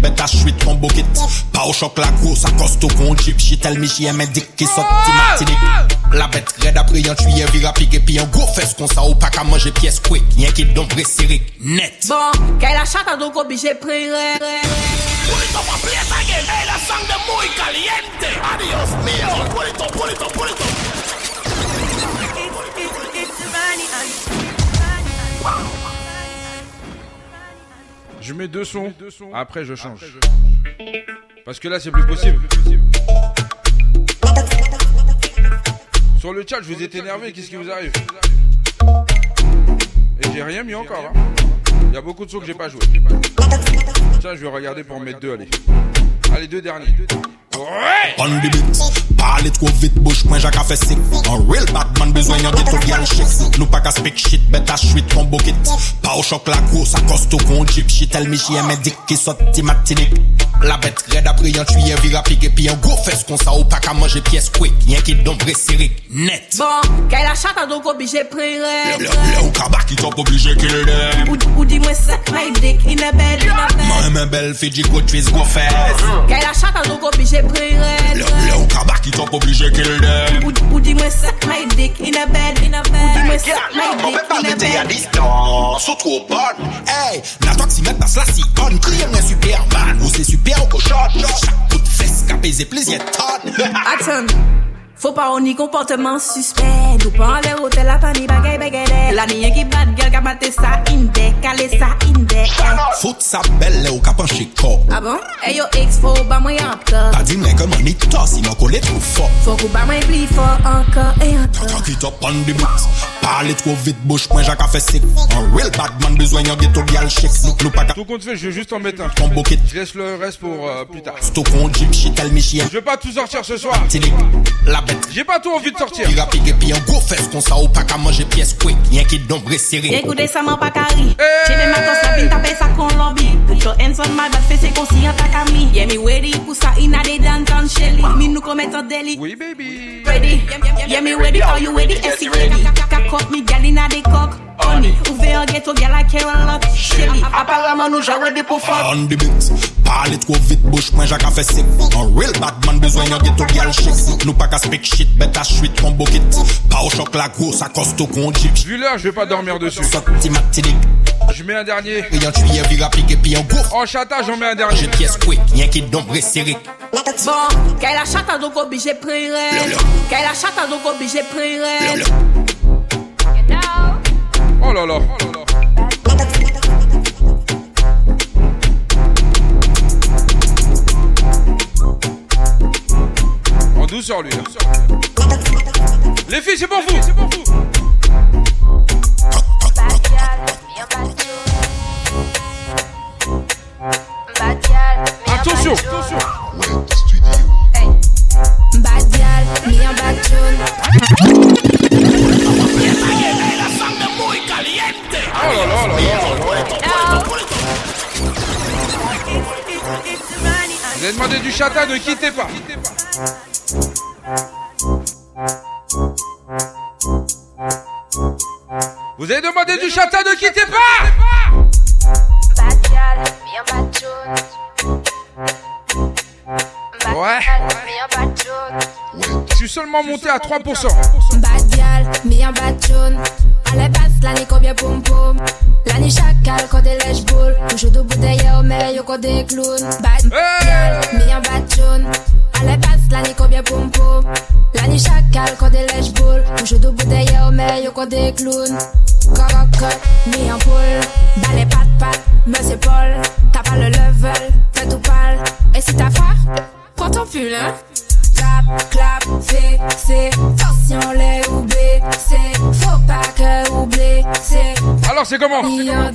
la ti La yon tuyé vira pique Puis un gros fesse qu'on ça ou pas qu'à manger pièce quick Y'en qui don serré, net Bon, qu'elle a chata. Pulito pa play it again, hey, la song de muy caliente Adios mío, pulito, pulito, pulito Je mets deux sons, après je change. Parce que là c'est plus possible. Sur le chat, je vous ai énervé, qu'est-ce qui vous arrive Et j'ai rien mis encore. hein. Il y a beaucoup de sons que j'ai pas joué. Tiens, je vais regarder pour en mettre deux, allez. Allez, deux derniers. On the beat Parle tro vit, bouche mwen jak a fe sik An real badman, bezwen yon git ou gyal chik Nou pa ka spek shit, bet a chwit kon bokit Pa ou chok la kous, a kosto kon jip Shit el mi jye men dik ki sot ti matinik La bet red apre yon tuye vira pig Epi yon go fes kon sa ou pa ka manje piyes kwek Yon ki dombre sirik, net. Bon, kay la chata donk obije pre rep Le ou kabak ki top obije ki le dem Ou di mwen sek may dik, in e bel, in e bel Mwen men bel fi di go tris go fes Kay la chata donk obije prier. Le, le ou qu'il dis-moi ça, my dick in a bed, in a bed. Ou dis-moi ça, my dick in a bed. distance, ou trop bonne. Hey, la met dans la si bonne, Superman, ou c'est super ou cochon. Chaque coup de fesse qu'a pesé plaisir tonne. Attends. Faut pas on y comportement suspect. Nous pas en l'air hôtel à pani bagay bagay. La niye qui bad girl qui maté ça inde, calé ça inde. Fout sa belle ou qu'a penché corps. Ah bon? Eh yo ex faut ba moi encore. T'as dit mais comment ni toi si m'en collé trop fort. Faut qu'on ba moi plus fort encore et encore. Cock it up on the beat. Parle trop vite, bouche moi Jacques a fait sick. Un real Batman besoin yon ghetto gal chic. Nous nous pas qu'à Tout compte fait, je vais juste en mettre un. ton bucket. Je laisse le reste pour euh, plus tard. Sto qu'on jeep, me she aime Je vais pas tout sortir ce soir. Martinique. La J'ai pas tout envie de sortir. Pira pique puis un gros fesse qu'on ça ou pas qu'à manger pièce quick. Y'en qui don serré. Écoutez ça m'en pas carré. J'ai même ma tosse la vin taper ça con lobby. Put your hands on my back, fait c'est conscient ta cami. Yeah me ready pour ça in a day downtown Shelly. Me nous commettre en délit. Oui baby. Ready? Yeah me ready, are you ready? Est ready? Gal a the Honey, ouvert un ghetto gal I care a lot. Shelly, apparemment nous j'ai ready pour fuck. On the beat, parle trop vite, bouche moi a fait sick. Un real Batman besoin yon ghetto gal chic. Nous pas qu'à speak shit, bête à chuit ton bucket. Pas au choc la grosse, à costo qu'on jeep. Vu l'heure, je vais pas dormir dessus. Sorti. Je mets un dernier. Et un tuyau vire appliqué puis un gouffre. En chata, j'en mets un dernier. J'ai pièce quick, rien qui dombre serré. Bon, qu'elle a chata donc obligé prier. Qu'elle a chata donc obligé prier. Oh là là. En douceur lui. hein. Les filles, c'est pour vous. C'est pour vous. Attention. Attention. Vous avez demandé du chata, ne quittez pas. Vous avez demandé du chata, ne quittez pas. Ouais. Je suis seulement monté à 3%. Bad gal, me a bad tune. Passe l'année combien pom pom. L'année chacal quand des lèche boule. Toujours de bouteille au meilleur quand des clowns. Bad me a bad tune. Allez passe l'année combien pom pom. L'année chacal quand des lèche boule. Toujours de bouteille au meilleur quand des clowns. Cocotte, me en poule. Balai pat pat, monsieur Paul. T'as pas le level, fais tout pâle. Et si t'as froid, prends ton pull, hein. Clap, clap, fais, c'est, attention les ou c'est, faut pas que oublier, c'est. Alors c'est comment clap,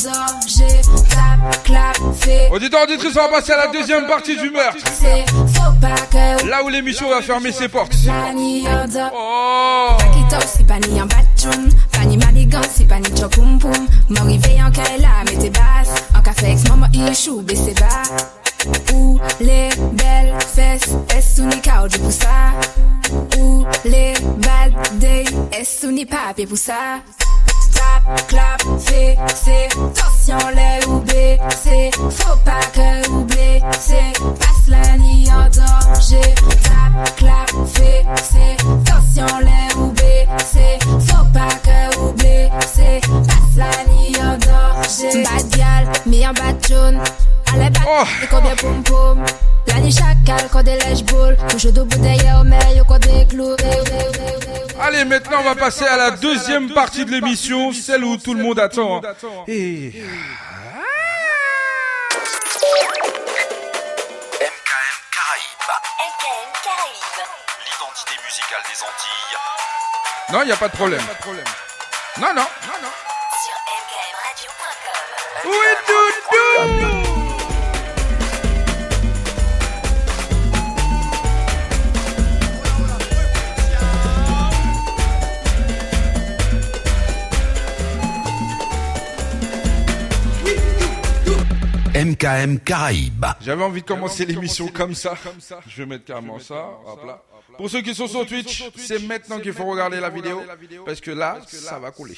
clap, fais, Auditeur, auditrice, on va passer à la deuxième partie du meurtre. c'est, faut pas que Là où l'émission va fermer ses portes. la ni en danger. Oh Pakito, c'est pas ni en batchoun, pas ni manigan, c'est pas ni chopoum poum. M'arrivé en kaila, mais t'es basse, en café ex maman, il chou, baissez bas. Où les belles fesses, est sous cao, du pour ça? Où les bad days, est sous ni papier pour ça? Tap, clap, fais, c'est, attention les ou c'est, faut pas que oublier, c'est, passe la nuit en danger. Tap, clap, fais, c'est, attention les ou c'est, faut pas que oublier, c'est, passe la nuit en danger. Bad gal, mi en bad tune. Allez, bad, et combien poum poum. La nuit chacal, quand des lèche boule. Toujours de bouteille au meilleur, quand des clous. Allez, maintenant on va passer à la deuxième partie de l'émission, celle où tout le monde attend. hein. Et... MKM Caraïbes. MKM Caraïbes. L'identité musicale des Antilles. Non, il n'y a pas de problème. Non, non, non, non. Sur mkmradio.com. Oui, doudou MKM Caraïbes. J'avais envie de commencer l'émission comme ça. Je vais mettre carrément ça. Hop là. Pour ceux qui sont sur Twitch, c'est maintenant qu'il faut regarder la vidéo. Parce que là, ça va couler.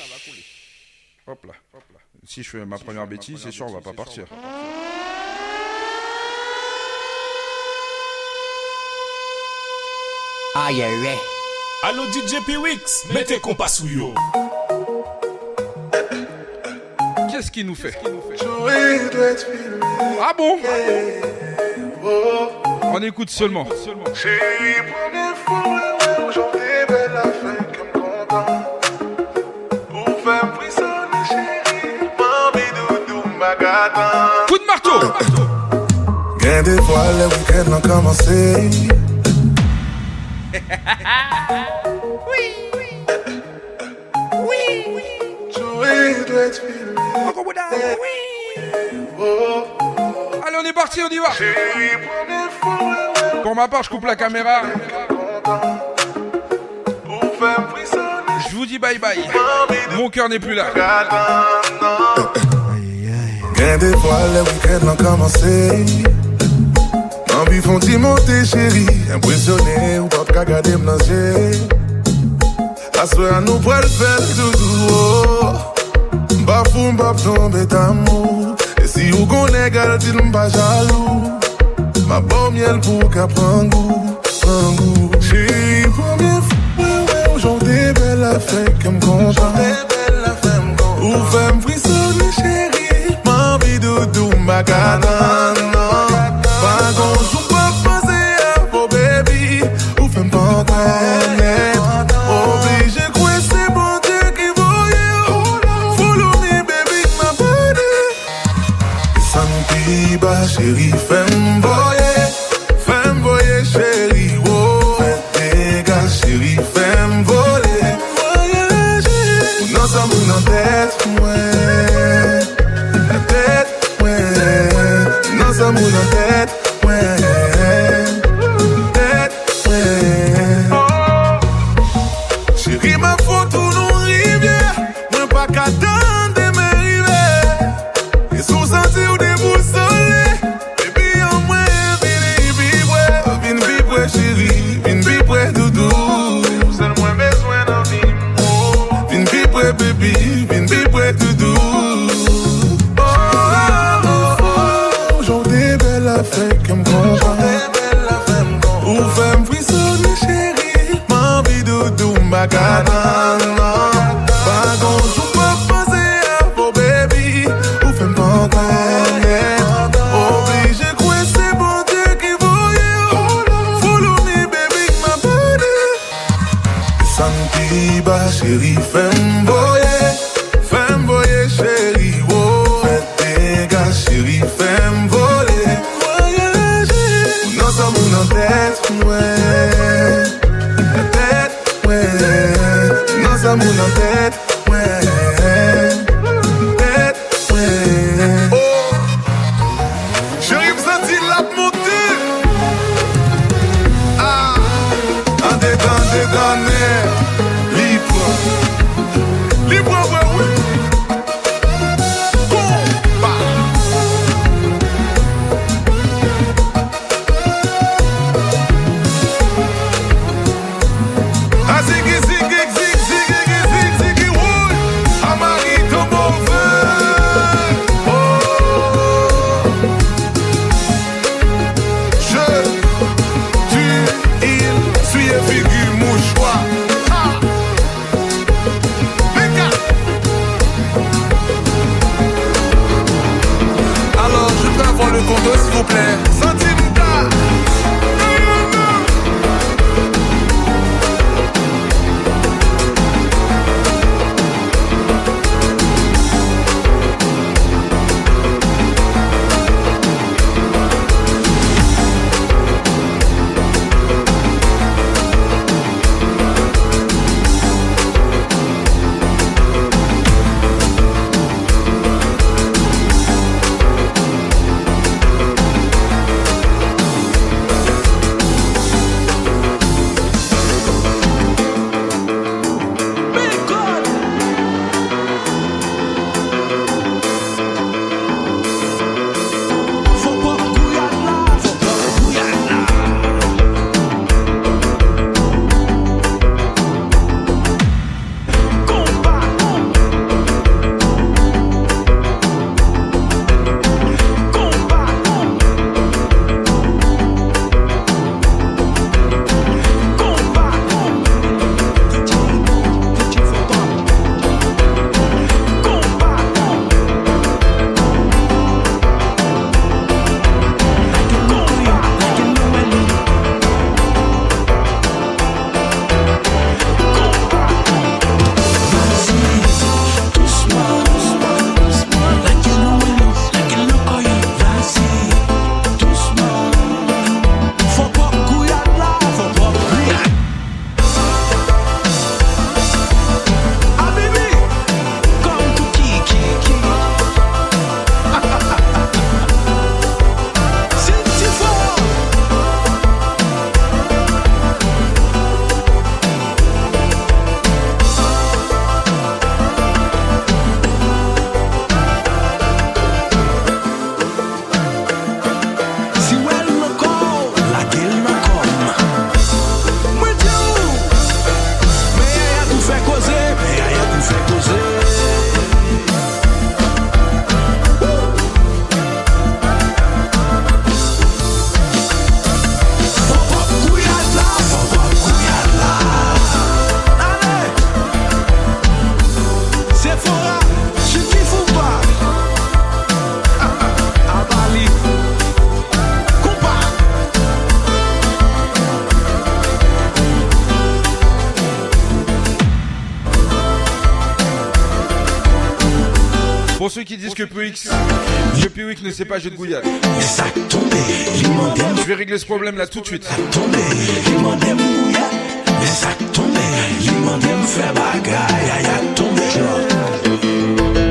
Hop là. Si je fais ma première bêtise, c'est sûr, on va pas partir. Aïe aïe Allo DJ P-Wix, mettez compas sous yo. Qu'est-ce qu'il nous fait Ah bon On écoute seulement. Chérie, première fois, ouais, ouais, aujourd'hui, belle affaire qui me content. Pour faire frissonner, chérie, mamie, doudou, ma gata. Coup de marteau Gain des fois, le week-end a commencé. Joey doit Oh. Allez, on est parti, on y va Pour ma part, je coupe la caméra. pour faire frissonner, Je vous dis bye bye. Mon cœur n'est plus là. Gain des fois, le week-end a commencé. Envie font monter, chérie. Impressionné ou pas qu'à garder m'lancer. La soirée, nous pourrait le faire doudou. Bafou, m'bap tomber d'amour. Et si ou qu'on égal, dis m'pas jaloux. Ma bonne miel pour qu'à prendre goût, prendre goût. Chérie, première fois, ouais, ouais, aujourd'hui, belle affaire, que m'content. Ou femme frissonner, chérie, ka nan, nan Pa gon jou ceux qui disent que Puix, que Puix ne sait pas jeu de Gouillade. Je vais régler ce problème là tout de suite. Mais ça tombe, li mandem fè bagay, a ya tombe.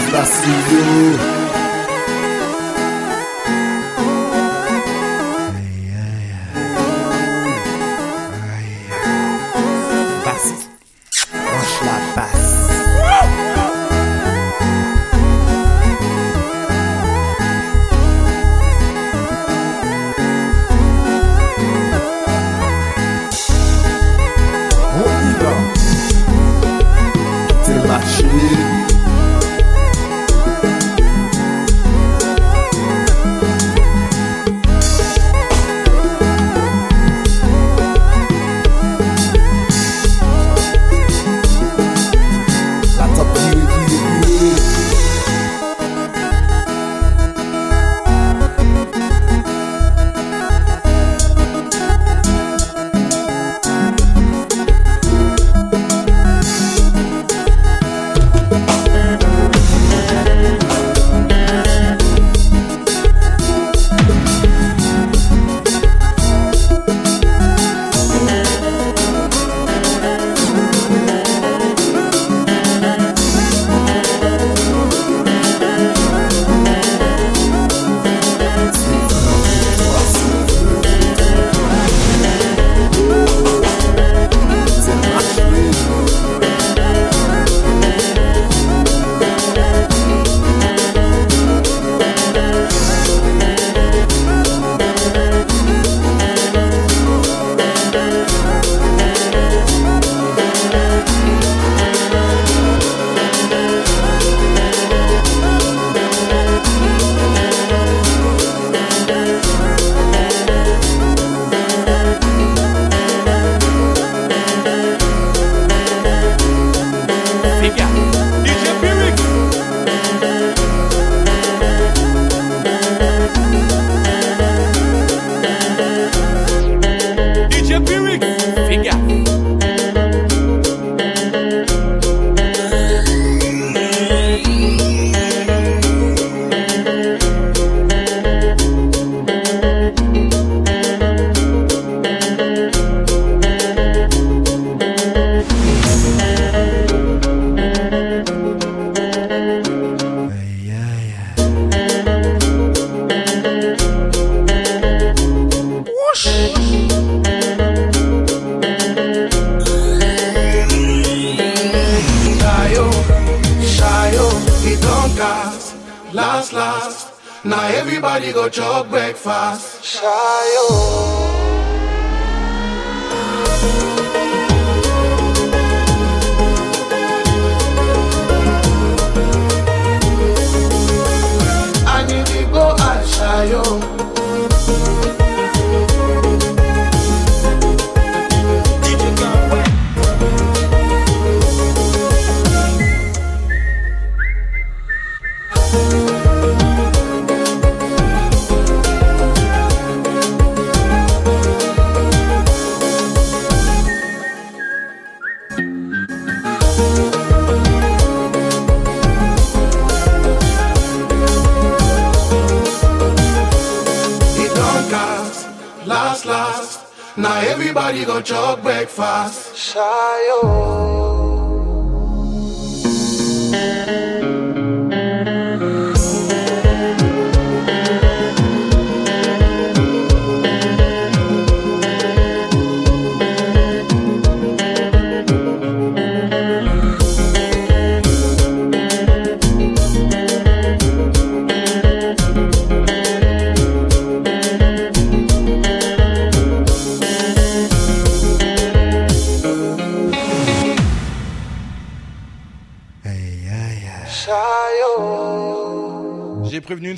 Lucas. Tá assim,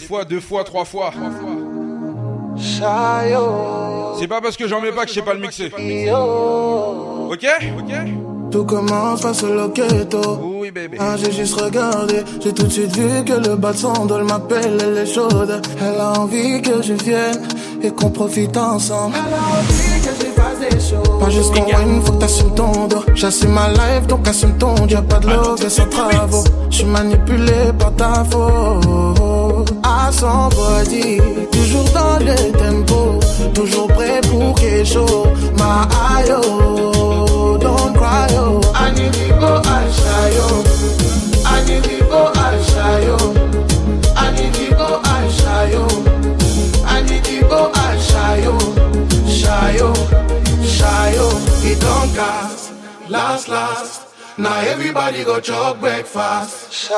Fois, deux fois, trois fois. C'est pas parce que j'en mets pas que je sais pas le mixer. Ok? Ok? Tout commence face au loqueto. Oui, bébé. Ah, j'ai juste regardé. J'ai tout de suite vu que le bas de son dos m'appelle, elle est chaude. Elle a envie que je vienne et qu'on profite ensemble. Elle a envie que je fasse des choses. Pas juste qu'on win, faut que t'assumes ton dos. J'assume ma life, donc assume ton Y'a pas de love, c'est sans travaux. J'suis manipulé par ta faute. À son body, toujours dans le tempo. Toujours prêt pour quelque chose. Ma ayo, don't cry, yo. I need to go and shy, yo. I need to go and shy, yo. I need to go and shy, yo. I need to go and shy, yo. Shy, yo. Shy, yo. It don't cast. Last, last. Now everybody go chop breakfast. Shy,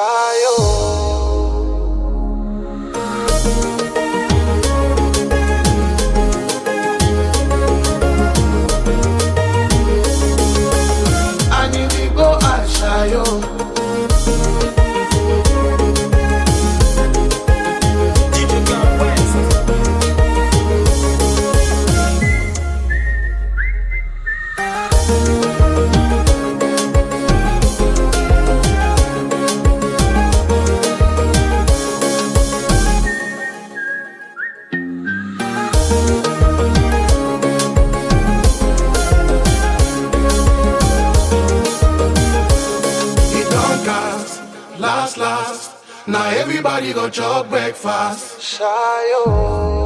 and Now everybody go chop breakfast. Shy,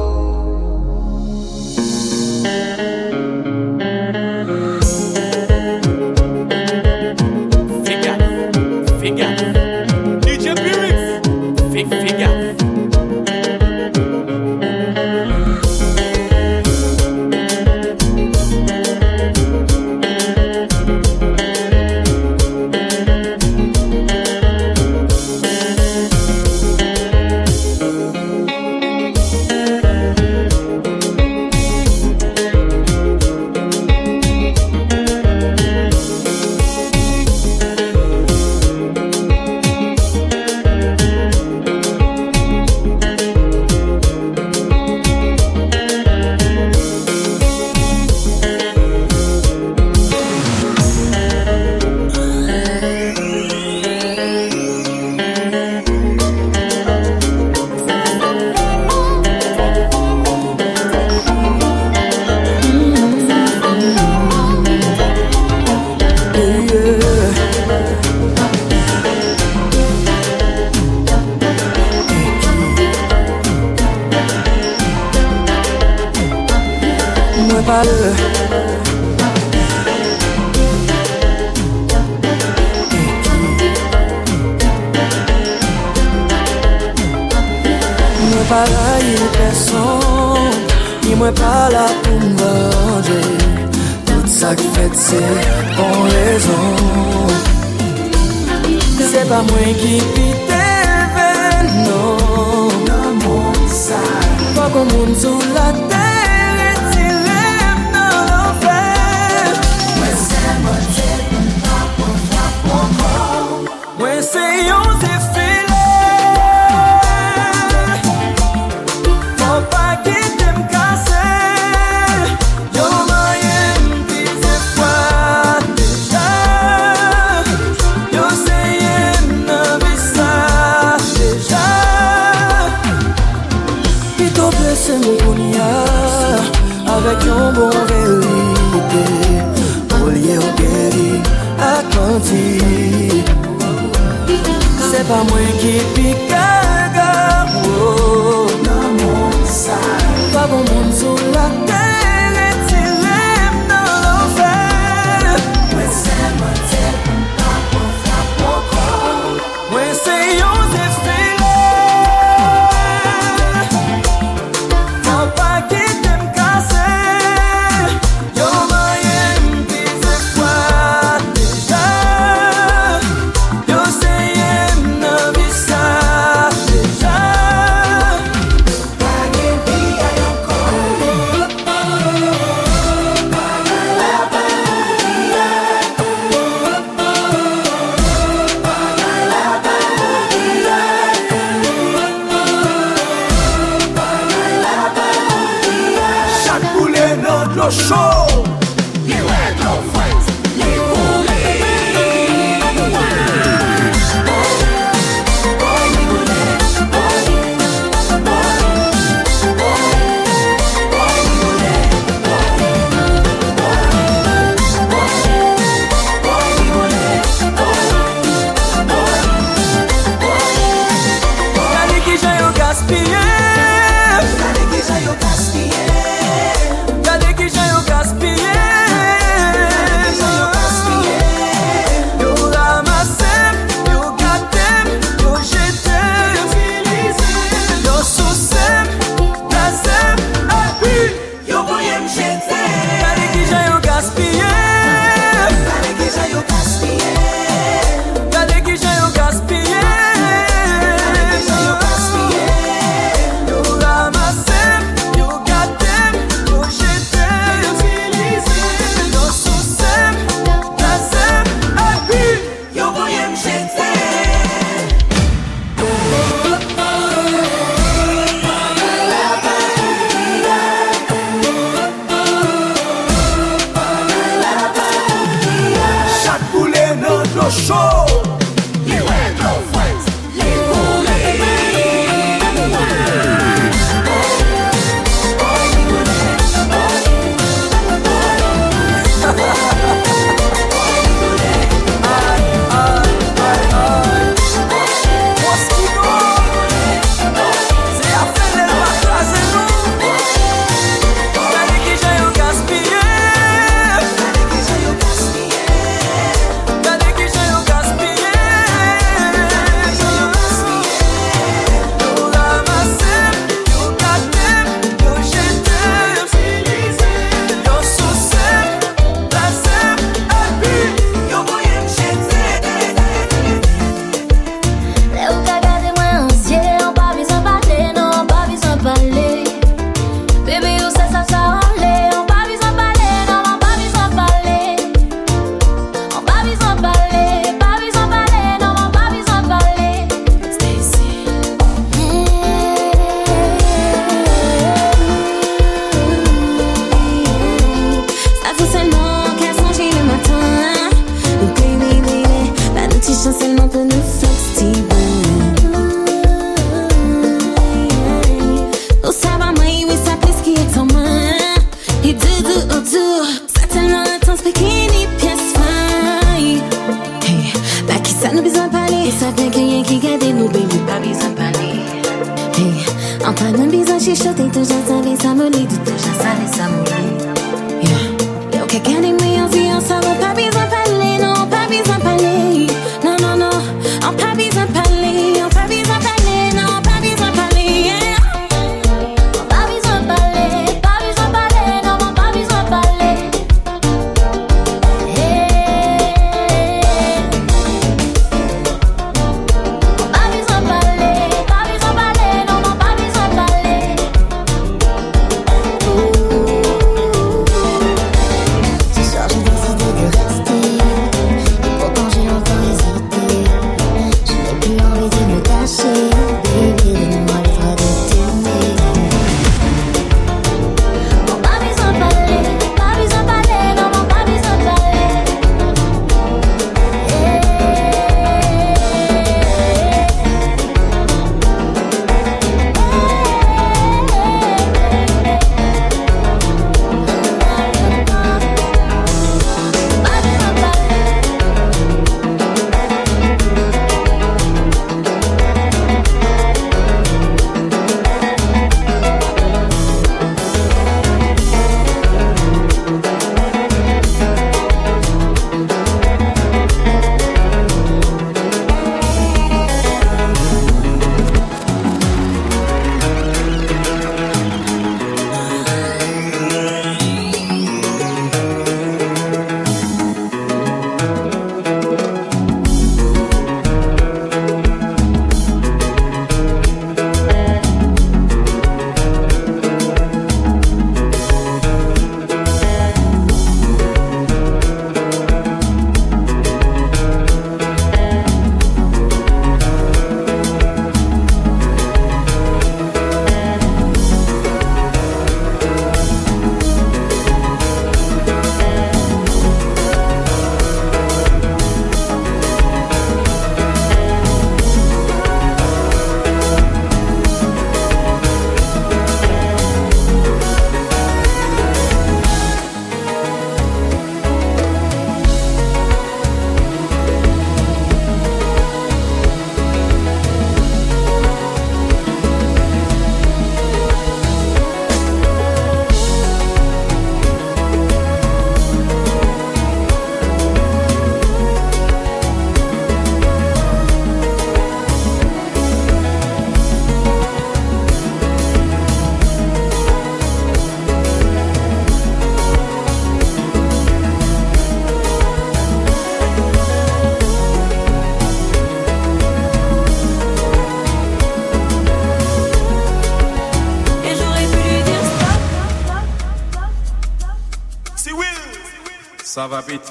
Ça va vite.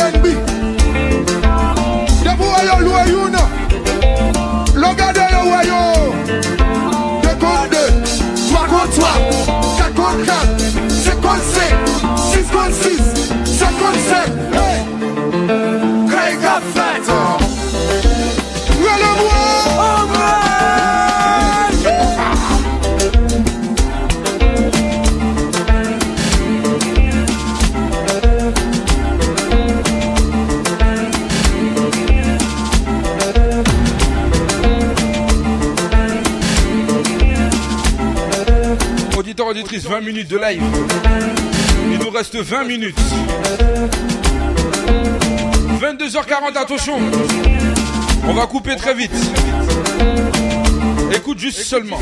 yen bi Debou ayo lou Logade yo wayo De kon de Twa kon twa Kat kon kat Se kon se Sis kon sis Hey. 20 minutes de live. Il nous reste 20 minutes. 22h40, attention. On va couper très vite. Écoute juste seulement.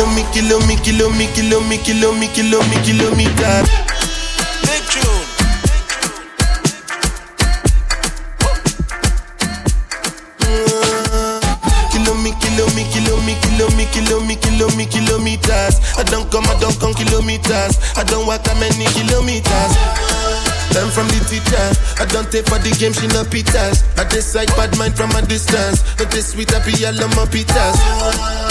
kilo me, kilo me, kilo me, kilo me, kilo me, kilo me, kilo me, dad. Kilometers, I don't come, I don't come kilometers. I don't walk that many kilometers. Learn from the teacher. I don't take for the game, she no pitas. I decide bad mind from a distance. But this sweet happy, I love my pitas.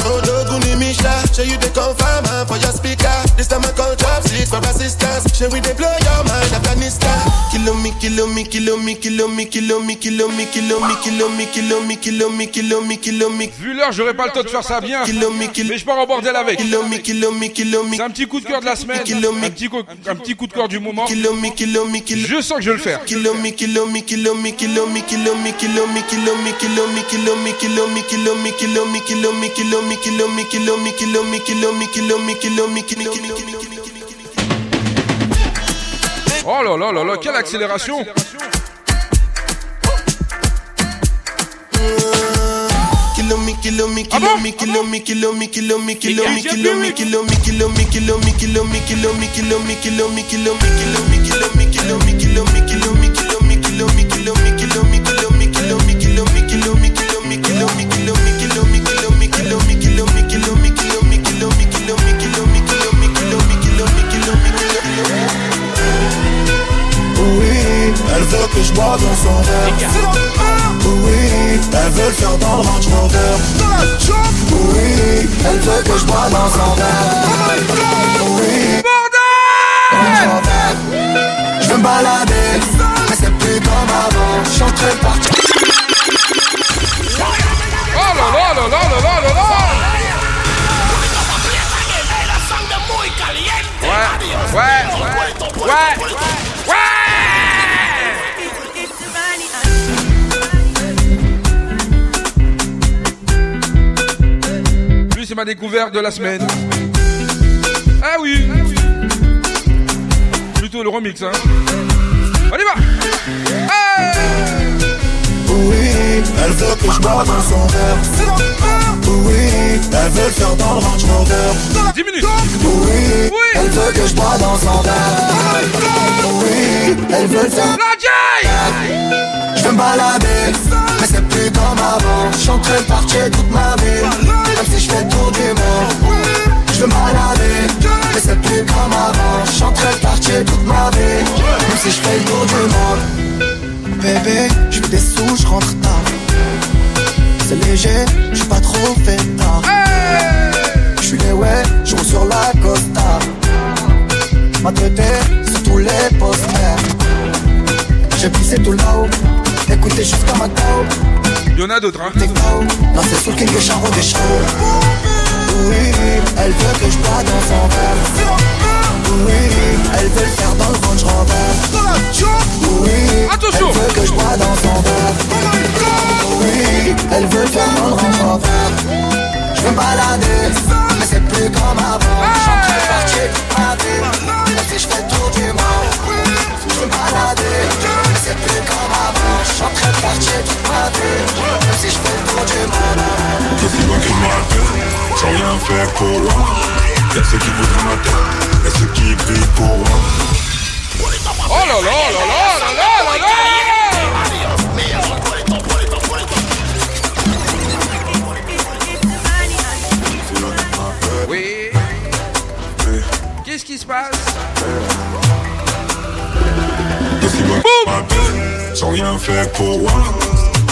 Oh, no, Guni Misha. Show you the confirm for your speaker. This time I call chopsticks for assistance. Show we they blow your mind, Afghanistan. Kilo me, kilo me, kilo me, kilo me, kilo me, kilo me, kilo me, kilo me, kilo me, kilo me, kilo me, kilo me. Vu l'heure, j'aurais pas le temps de faire ça bien. Mais je pars en bordel avec. C'est un petit coup de cœur de la semaine. Un petit coup de cœur du moment. Je sens que je le faire. Oh là là là là, quelle accélération ah dans son verre. Oui, dans je me balader, mais c'est plus comme avant. Je suis en. Oh là là là Ouais, ouais, ouais, c'est ma découverte de la semaine. Ah oui Le remix, hein. On y va Oui, elle veut que je bois dans son verre. Oui, elle veut faire dans le Range Rover. 10 minutes. Oui, elle veut que je bois dans son verre. Oui, elle veut le faire. Je veux me balader, mais c'est plus comme avant. Je de partir toute ma vie, même si je fais tour du monde. Je veux me balader, mais c'est plus comme avant. Je suis en train de partir toute ma vie, même si je fais le tour du monde. Bébé, je des sous, je rentre tard. C'est léger, je suis pas trop fait tard. Je suis les ouais, je roule sur la Costa. Ma tête sur tous les posters. J'ai pissé tout là-haut, écoutez jusqu'à ma taupe. Il y en a d'autres, hein. Non, c'est des chevaux. Oui, elle veut que je bois dans son verre. Oui, elle veut le faire dans le Range Rover. Oui, Attention. elle veut que je bois dans son verre. Oui, elle veut le faire dans le Range Rover. Je veux me balader, mais c'est plus comme avant. Je suis en train de partir toute ma vie, même si je fais le tour du monde suis baladé C'est plus comme avant, je suis en train de partir toute ma vie Même si je fais le tour du monde. Sans rien faire pour eux Y'a ceux qui voudraient ma y'a ceux qui brillent pour Oh là là oh là là oh là là oh là Oui. Qu'est-ce qui se passe? Depuis moi que je m'appelle, sans rien faire pour moi.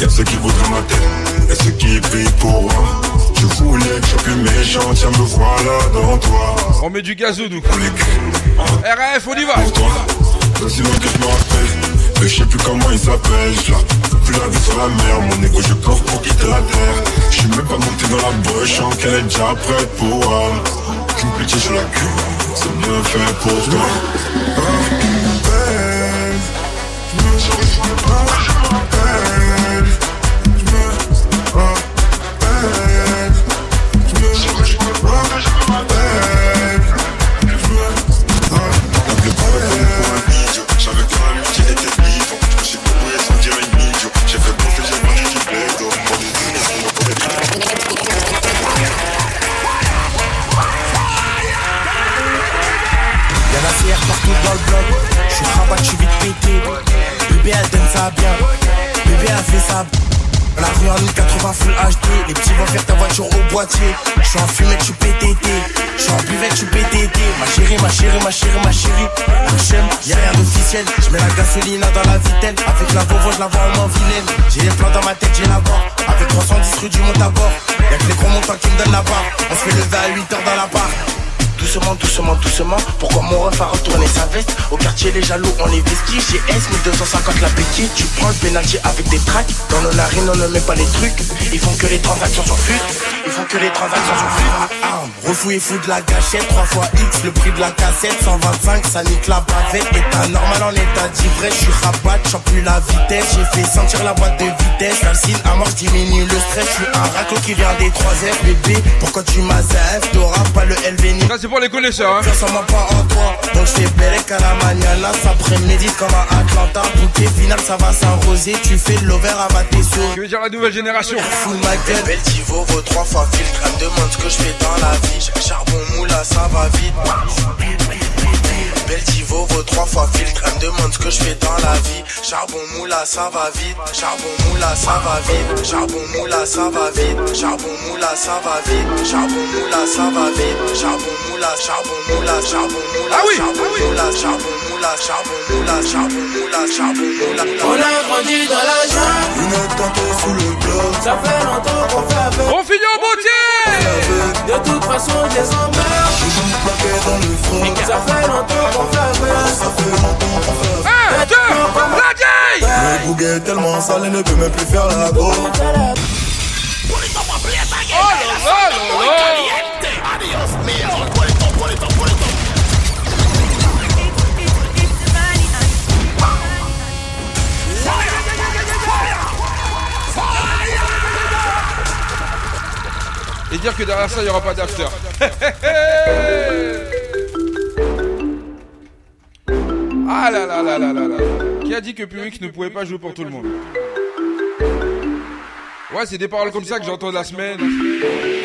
Y'a ceux qui voudraient ma tête, y'a ceux qui prient pour moi. Je voulais que je sois plus méchant, tiens me voilà dans toi. On met du gazou, nous. RAF, on y va Aussi loin que je me rappelle, mais je sais plus comment il s'appelle. Je plus la vie sur la mer, mon égo je coffre pour quitter la terre. Je suis même pas monté dans la boche, je sens qu'elle est déjà prête pour moi. Qu'une pitié sur la queue, c'est bien fait pour toi. Hey. Bébé a fait ça. La rue en 1080 Full HD, les petits vont faire ta voiture au boîtier. Je suis en fumette, suis PTT. Je suis en buvette, suis PTT. Ma chérie, ma chérie, ma chérie, ma chérie. HM, y'a rien d'officiel. Je mets la gasoline dans la vitelle. Avec la Volvo, je la vois en moins vilaine. J'ai les plans dans ma tête, j'ai la barre. Avec 310 rue du monte à bord. Y'a que les gros montants qui me donnent la barre. On se fait lever à 8h dans la barre. Doucement, doucement, doucement. Pourquoi mon ref a retourné sa veste Au quartier, les jaloux, on est vestis. J'ai S 1250 la béquille. Tu prends le pénalty avec des tracks. Dans nos narines, on ne met pas les trucs. Ils font que les transactions sur flûte. Font que les transactions sur. Ah, refou et fou de la gâchette. 3 fois X, le prix de la cassette. 125, ça nique la bavette. État normal en état d'ivresse. Je suis rabat, j'en plus la vitesse. J'ai fait sentir la boîte de vitesse. Calcine à mort, diminue le stress. Je suis un raclo qui vient des 3 F. Bébé, pourquoi tu m'as F? Dora, pas le LV ni Ça, c'est pour les connaisseurs, hein. ça m'a pas en toi Donc je fais belle qu'à la mañana Ça prémédite comme à Atlanta Bouquet final ça va s'arroser Tu fais l'over à ma tes Je veux dire la nouvelle génération Full ma gueule Belle Tivo vaut trois fois filtre Elle me demande ce que je fais dans la vie. Charbon moula ça va vite. Belle Tivo vaut trois fois filtre Elle me demande ce que je fais dans la vie. Charbon moula ça va vite. Charbon moula ça va vite. Charbon moula ça va vite. Charbon moula ça va vite. Charbon moula ça va vite. Charbon moula charbon moula charbon moula charbon moula charbon moula charbon moula charbon moula charbon moula On a grandi dans la jungle. Une tente sous le bloc. Ça fait longtemps qu'on fait avec. On finit en beauté De toute façon je les emmerde Toujours plaqué dans le front. Ça fait longtemps qu'on fait avec. Ça fait longtemps qu'on fait avec. Un, deux, la Le bouguet est tellement sale Il ne peut même plus faire la go dire que derrière ça, il n'y aura pas d'after. ah là là là là là là. Qui a dit que Public ne pouvait pas jouer pour tout le monde? Ouais, c'est des paroles comme ça que j'entends la semaine.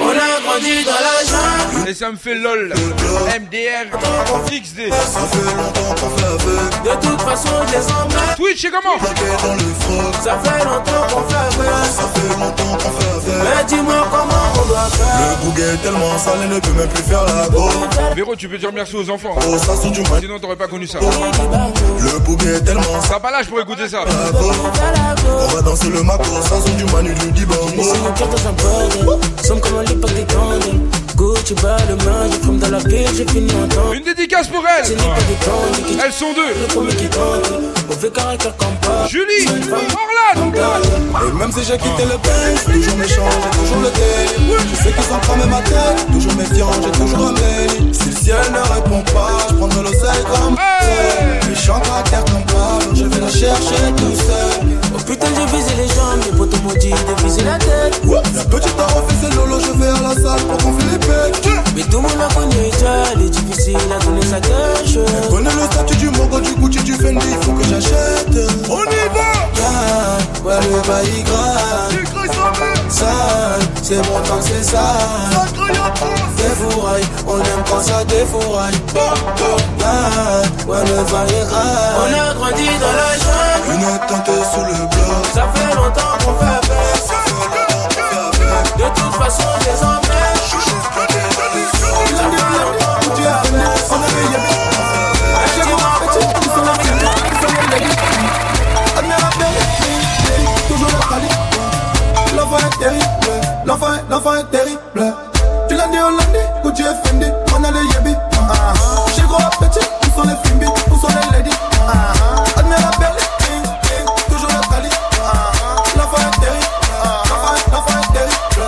On a grandi dans la jungle. Et ça me fait lol. MDR, XD. Ça fait longtemps qu'on fait avec De toute façon je les Twitch, c'est comment? Plaqué dans le froc. Ça fait longtemps qu'on fait avec Ça fait longtemps qu'on fait avec Mais dis-moi comment on doit faire. Le bouguet est tellement sale Il ne peut même plus faire la go. Véro, tu peux dire merci aux enfants. Oh ça sent du mal Sinon, t'aurais pas connu ça. Le bouguet est tellement sale T'as pas l'âge pour écouter ça. On va danser le maco Ça sent du manu du dibango C'est mon cœur dans un bordel Somme comme un lit pas des candles Gucci bas le main Je fume dans la ville J'ai fini en temps. Une dédicace pour candles qui Elles sont deux. Julie, Orlan. Et même si j'ai quitté le pays Toujours méchant, j'ai toujours le thé Je sais qu'ils ont cramé ma tête Toujours méfiant, j'ai toujours un mail Si le ciel ne répond pas Je prends de l'oseille comme Hey. Méchant caractère comme pas je vais la chercher tout seul. Oh putain j'ai visé les jambes Les potos maudits de viser la tête. La petite a refait lolo Je vais à la salle pour qu'on les pecs Mais tout le monde a connu Il est difficile à donner sa cache le statut du Mogo, du Gucci, du Fendi Faut que j'achète. On y va! Ouais le bail grave Sale, c'est tant que c'est sale. Défouraille, on aime quand ça défouraille. Ah, Ouais le bail grave On a grandi dans la jungle. Une tente sous le bloc. Ça fait longtemps qu'on fait avec De toute façon les emmerde L'enfant est, l'enfant est terrible. Tu l'as dit, on l'a dit Gucci et Fendi On a les yébis Chez gros appétit Où sont les fimbi Où sont les ladies Admire la berline Toujours la qualité L'enfant est terrible. L'enfant est, l'enfant est terrible.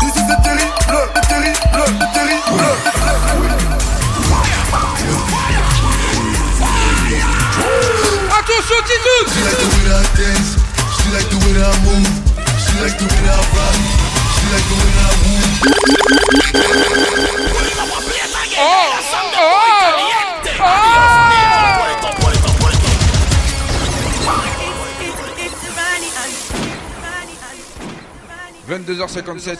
Ici c'est terrible C'est terrible C'est terrible. Attention, Titoun. She like the way that I dance. She like the way that I move. She like the way that I rock. 22h57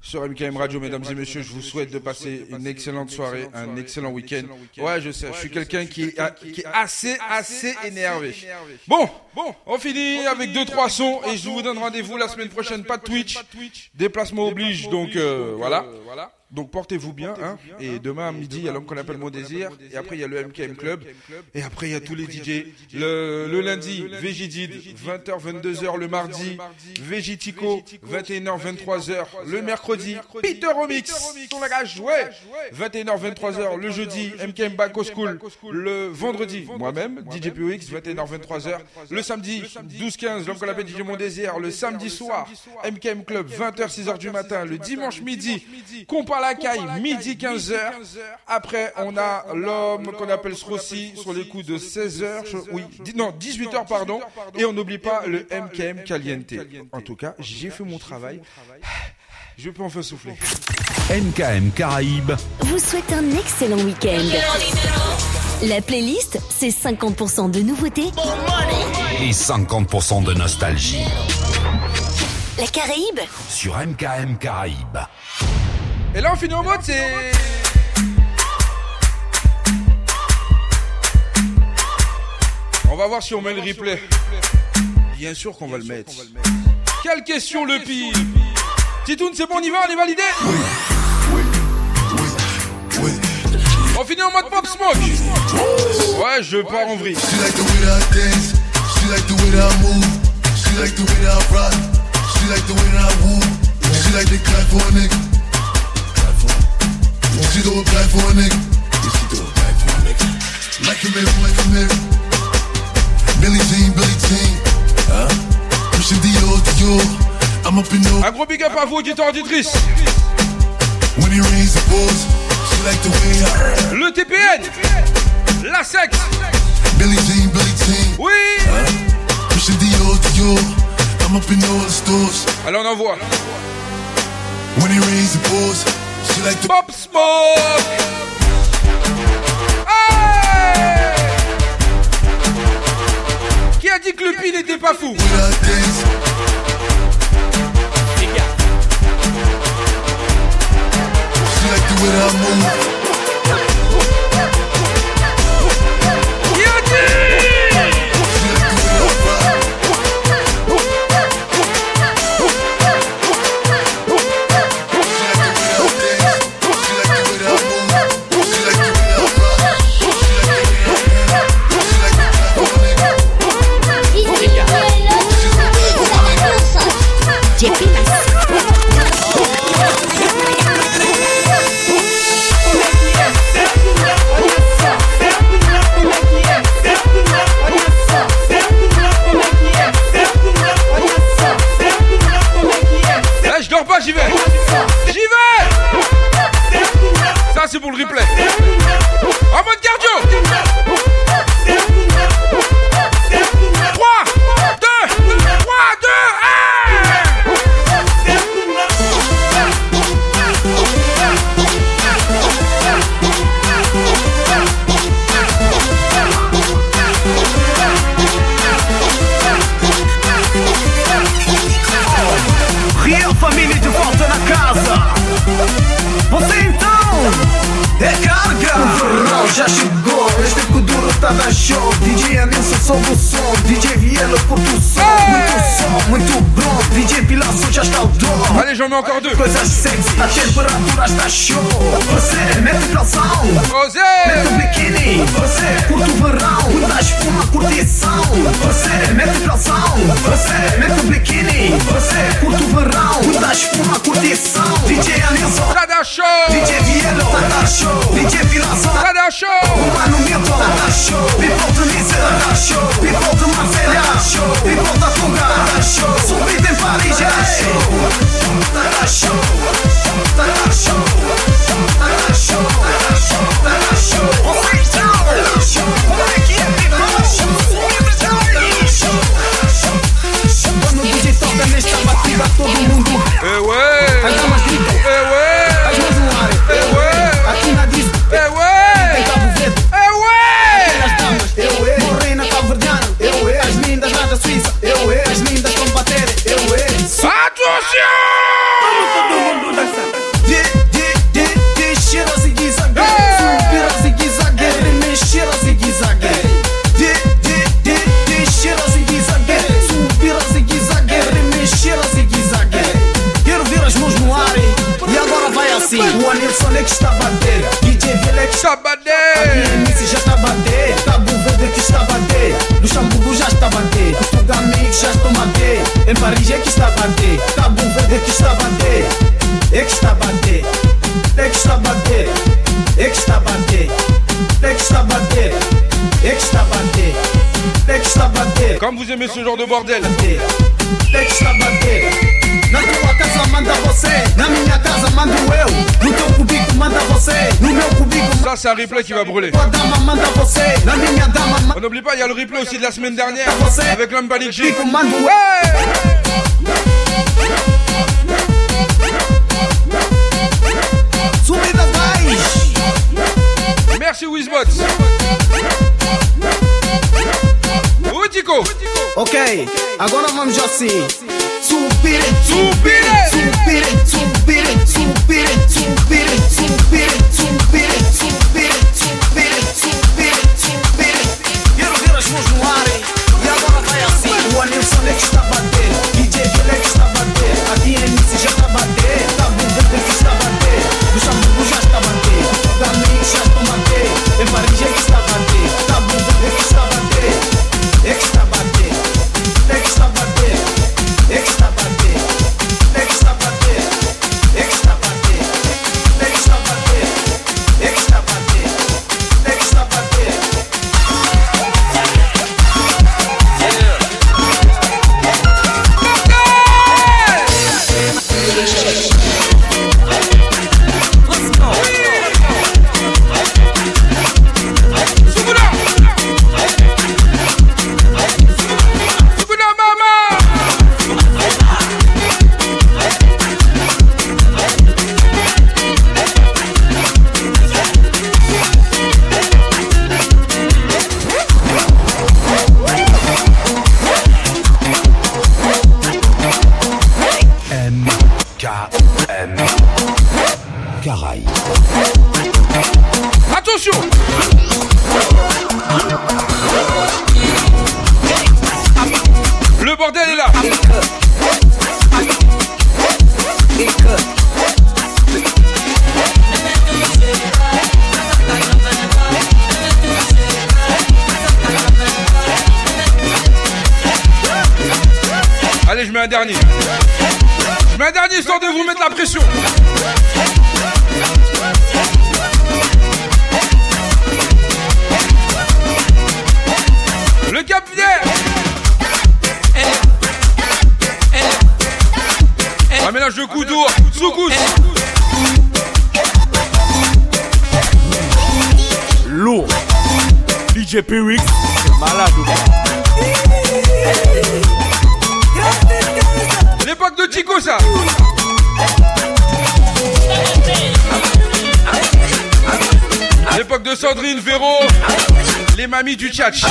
sur MKM Radio, mesdames et messieurs. Je vous souhaite de passer une excellente soirée, un excellent week-end. Ouais, je sais, je suis quelqu'un qui, est- assez, assez énervé. Bon, bon, on finit avec deux, trois sons et je vous donne rendez-vous la semaine prochaine. Pas de Twitch. Déplacement oblige, donc euh, voilà. Donc portez-vous bien, hein. Et demain à midi, il y a l'homme qu'on appelle Mon Désir. Et après, il y a le MKM Club. Et après, il y a tous les DJ. Le, le lundi, Végidid, 20h, 22h. Le mardi, Végitico, 21h, 23h. Le mercredi, Peter Remix. Ton langage, ouais. 21h, 23h. Le jeudi, MKM Baco School. Le vendredi, moi-même, DJ POX, 21h, 23h. Le samedi, 12-15, l'homme qu'on appelle DJ Mon Désir. Le samedi soir, MKM Club, 20h, 6h du matin. Le dimanche midi, Compas la caille, midi 15h. Après, on a l'homme qu'on appelle Srossi sur les coups de 16h. je- Oui, non, 18h, pardon. Et on n'oublie pas le MKM Caliente. En tout cas, j'ai fait mon travail. Je peux enfin souffler. MKM Caraïbes. vous souhaite un excellent week-end. La playlist, c'est 50% de nouveautés, Et 50% de nostalgie. la Caraïbe, Sur MKM Caraïbes. Et là, on finit en mode, c'est. On va voir si on met le replay. Bien sûr qu'on va le mettre. Quelle question le pire Titoun, c'est bon, on y va, on est validé On finit en mode pop smoke Ouais, je pars en vrille. She like the way that I the the rock. She like the way that I woo. She like to clap for a nigga. She do it for a nigga. Yeah, she do it for a nigga. Like a mirror, like a mirror. Billie Jean, Billie Jean. Huh? Pushing Dior, Dior. I'm up in no. Un gros big up à vous, auditeurs, auditrices. When he rains the balls, she like the way I. Le TPN. La secte. Billie Jean, Billie Jean. Oui. Huh? Pushing Dior, Dior. I'm up in all the stores. Alors on envoie. When he rains the balls, she like Pop Smoke. Hey! Qui a dit que le pin n'était pas fou? She like the way that I move. Deux. Coisas sexy, a temperatura está show Você mete o calção Você! Mete o biquíni. Você curte o verão Muita espuma, curtição Você mete o calção Você mete o biquíni. Você curte o verão Muita espuma, curtição DJ Anilson Tá show! DJ Vielo Tá da show. DJ Vilação Tá da show! O Mano Milton Tá da show. People de Nice Tá da show. People de Marselha Tá da show. People da Tunga Tá da show. Subida em Paris Tá da show Quando o DJ toca nesta batida todo mundo Em Paris é que bandé, bandé. Comme vous aimez ce genre de bordel. Ça c'est un replay qui va brûler. On n'oublie pas il y a le replay aussi de la semaine dernière Avec l'homme Merci Wizbot Ok, agora vamos assim Subir, subir, subir, subir, subir, subir, subir, subir. ami du Tchad.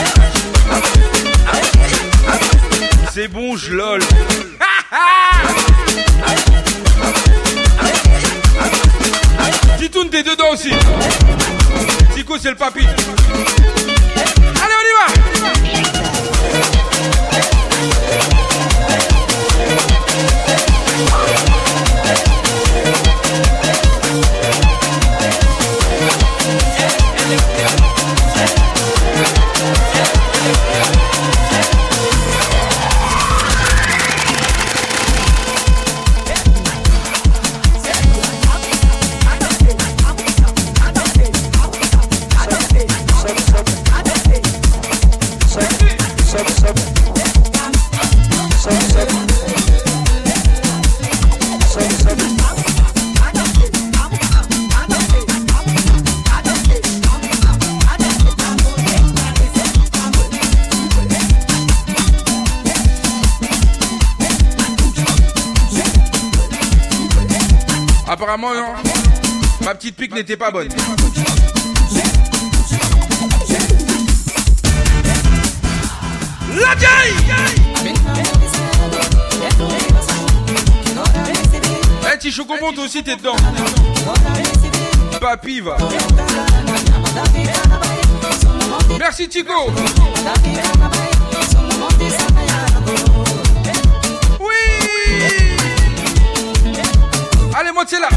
n'était pas bonne. La Jai Eh, Tichou monte aussi, t'es dedans. Papy va. Merci Tico. Oui. Allez, montez là.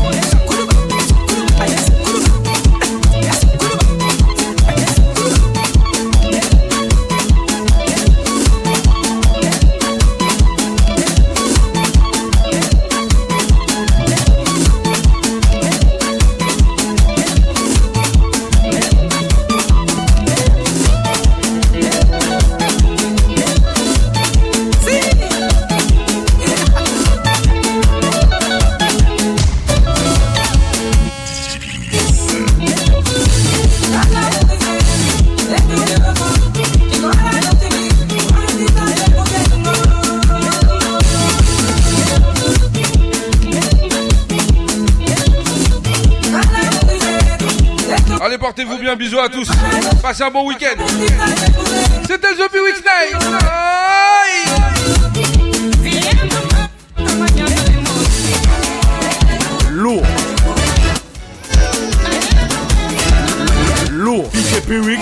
Bien, bisous à tous. Passez un bon week-end. C'était The Week Night. Lourd. Lourd. DJ Week,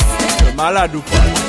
malade ou pas?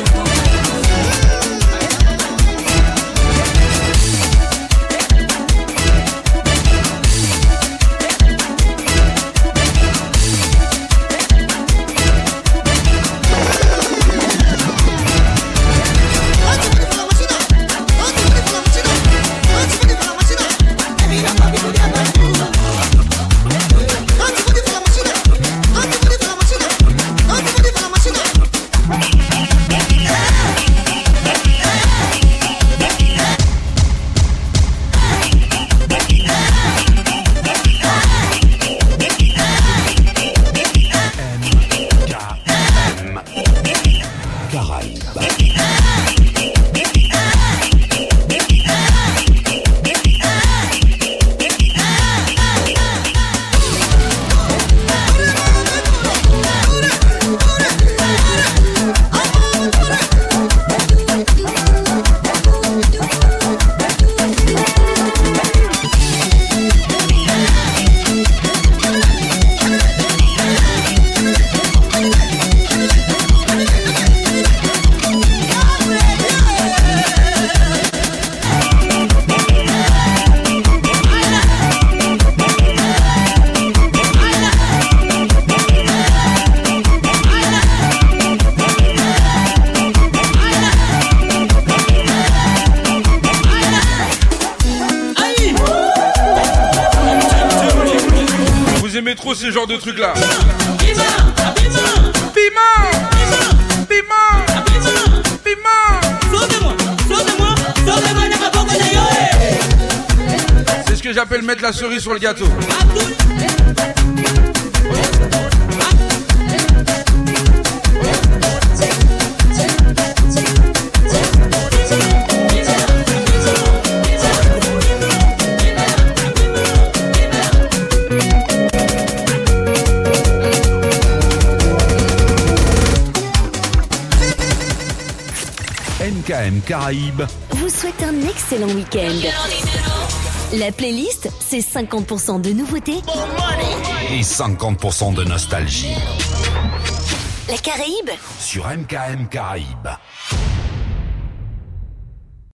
Le gâteau. MKM Caraïbes vous souhaite un excellent week-end. La playlist, c'est 50% de nouveautés et 50% de nostalgie. La Caraïbe sur MKM Caraïbes.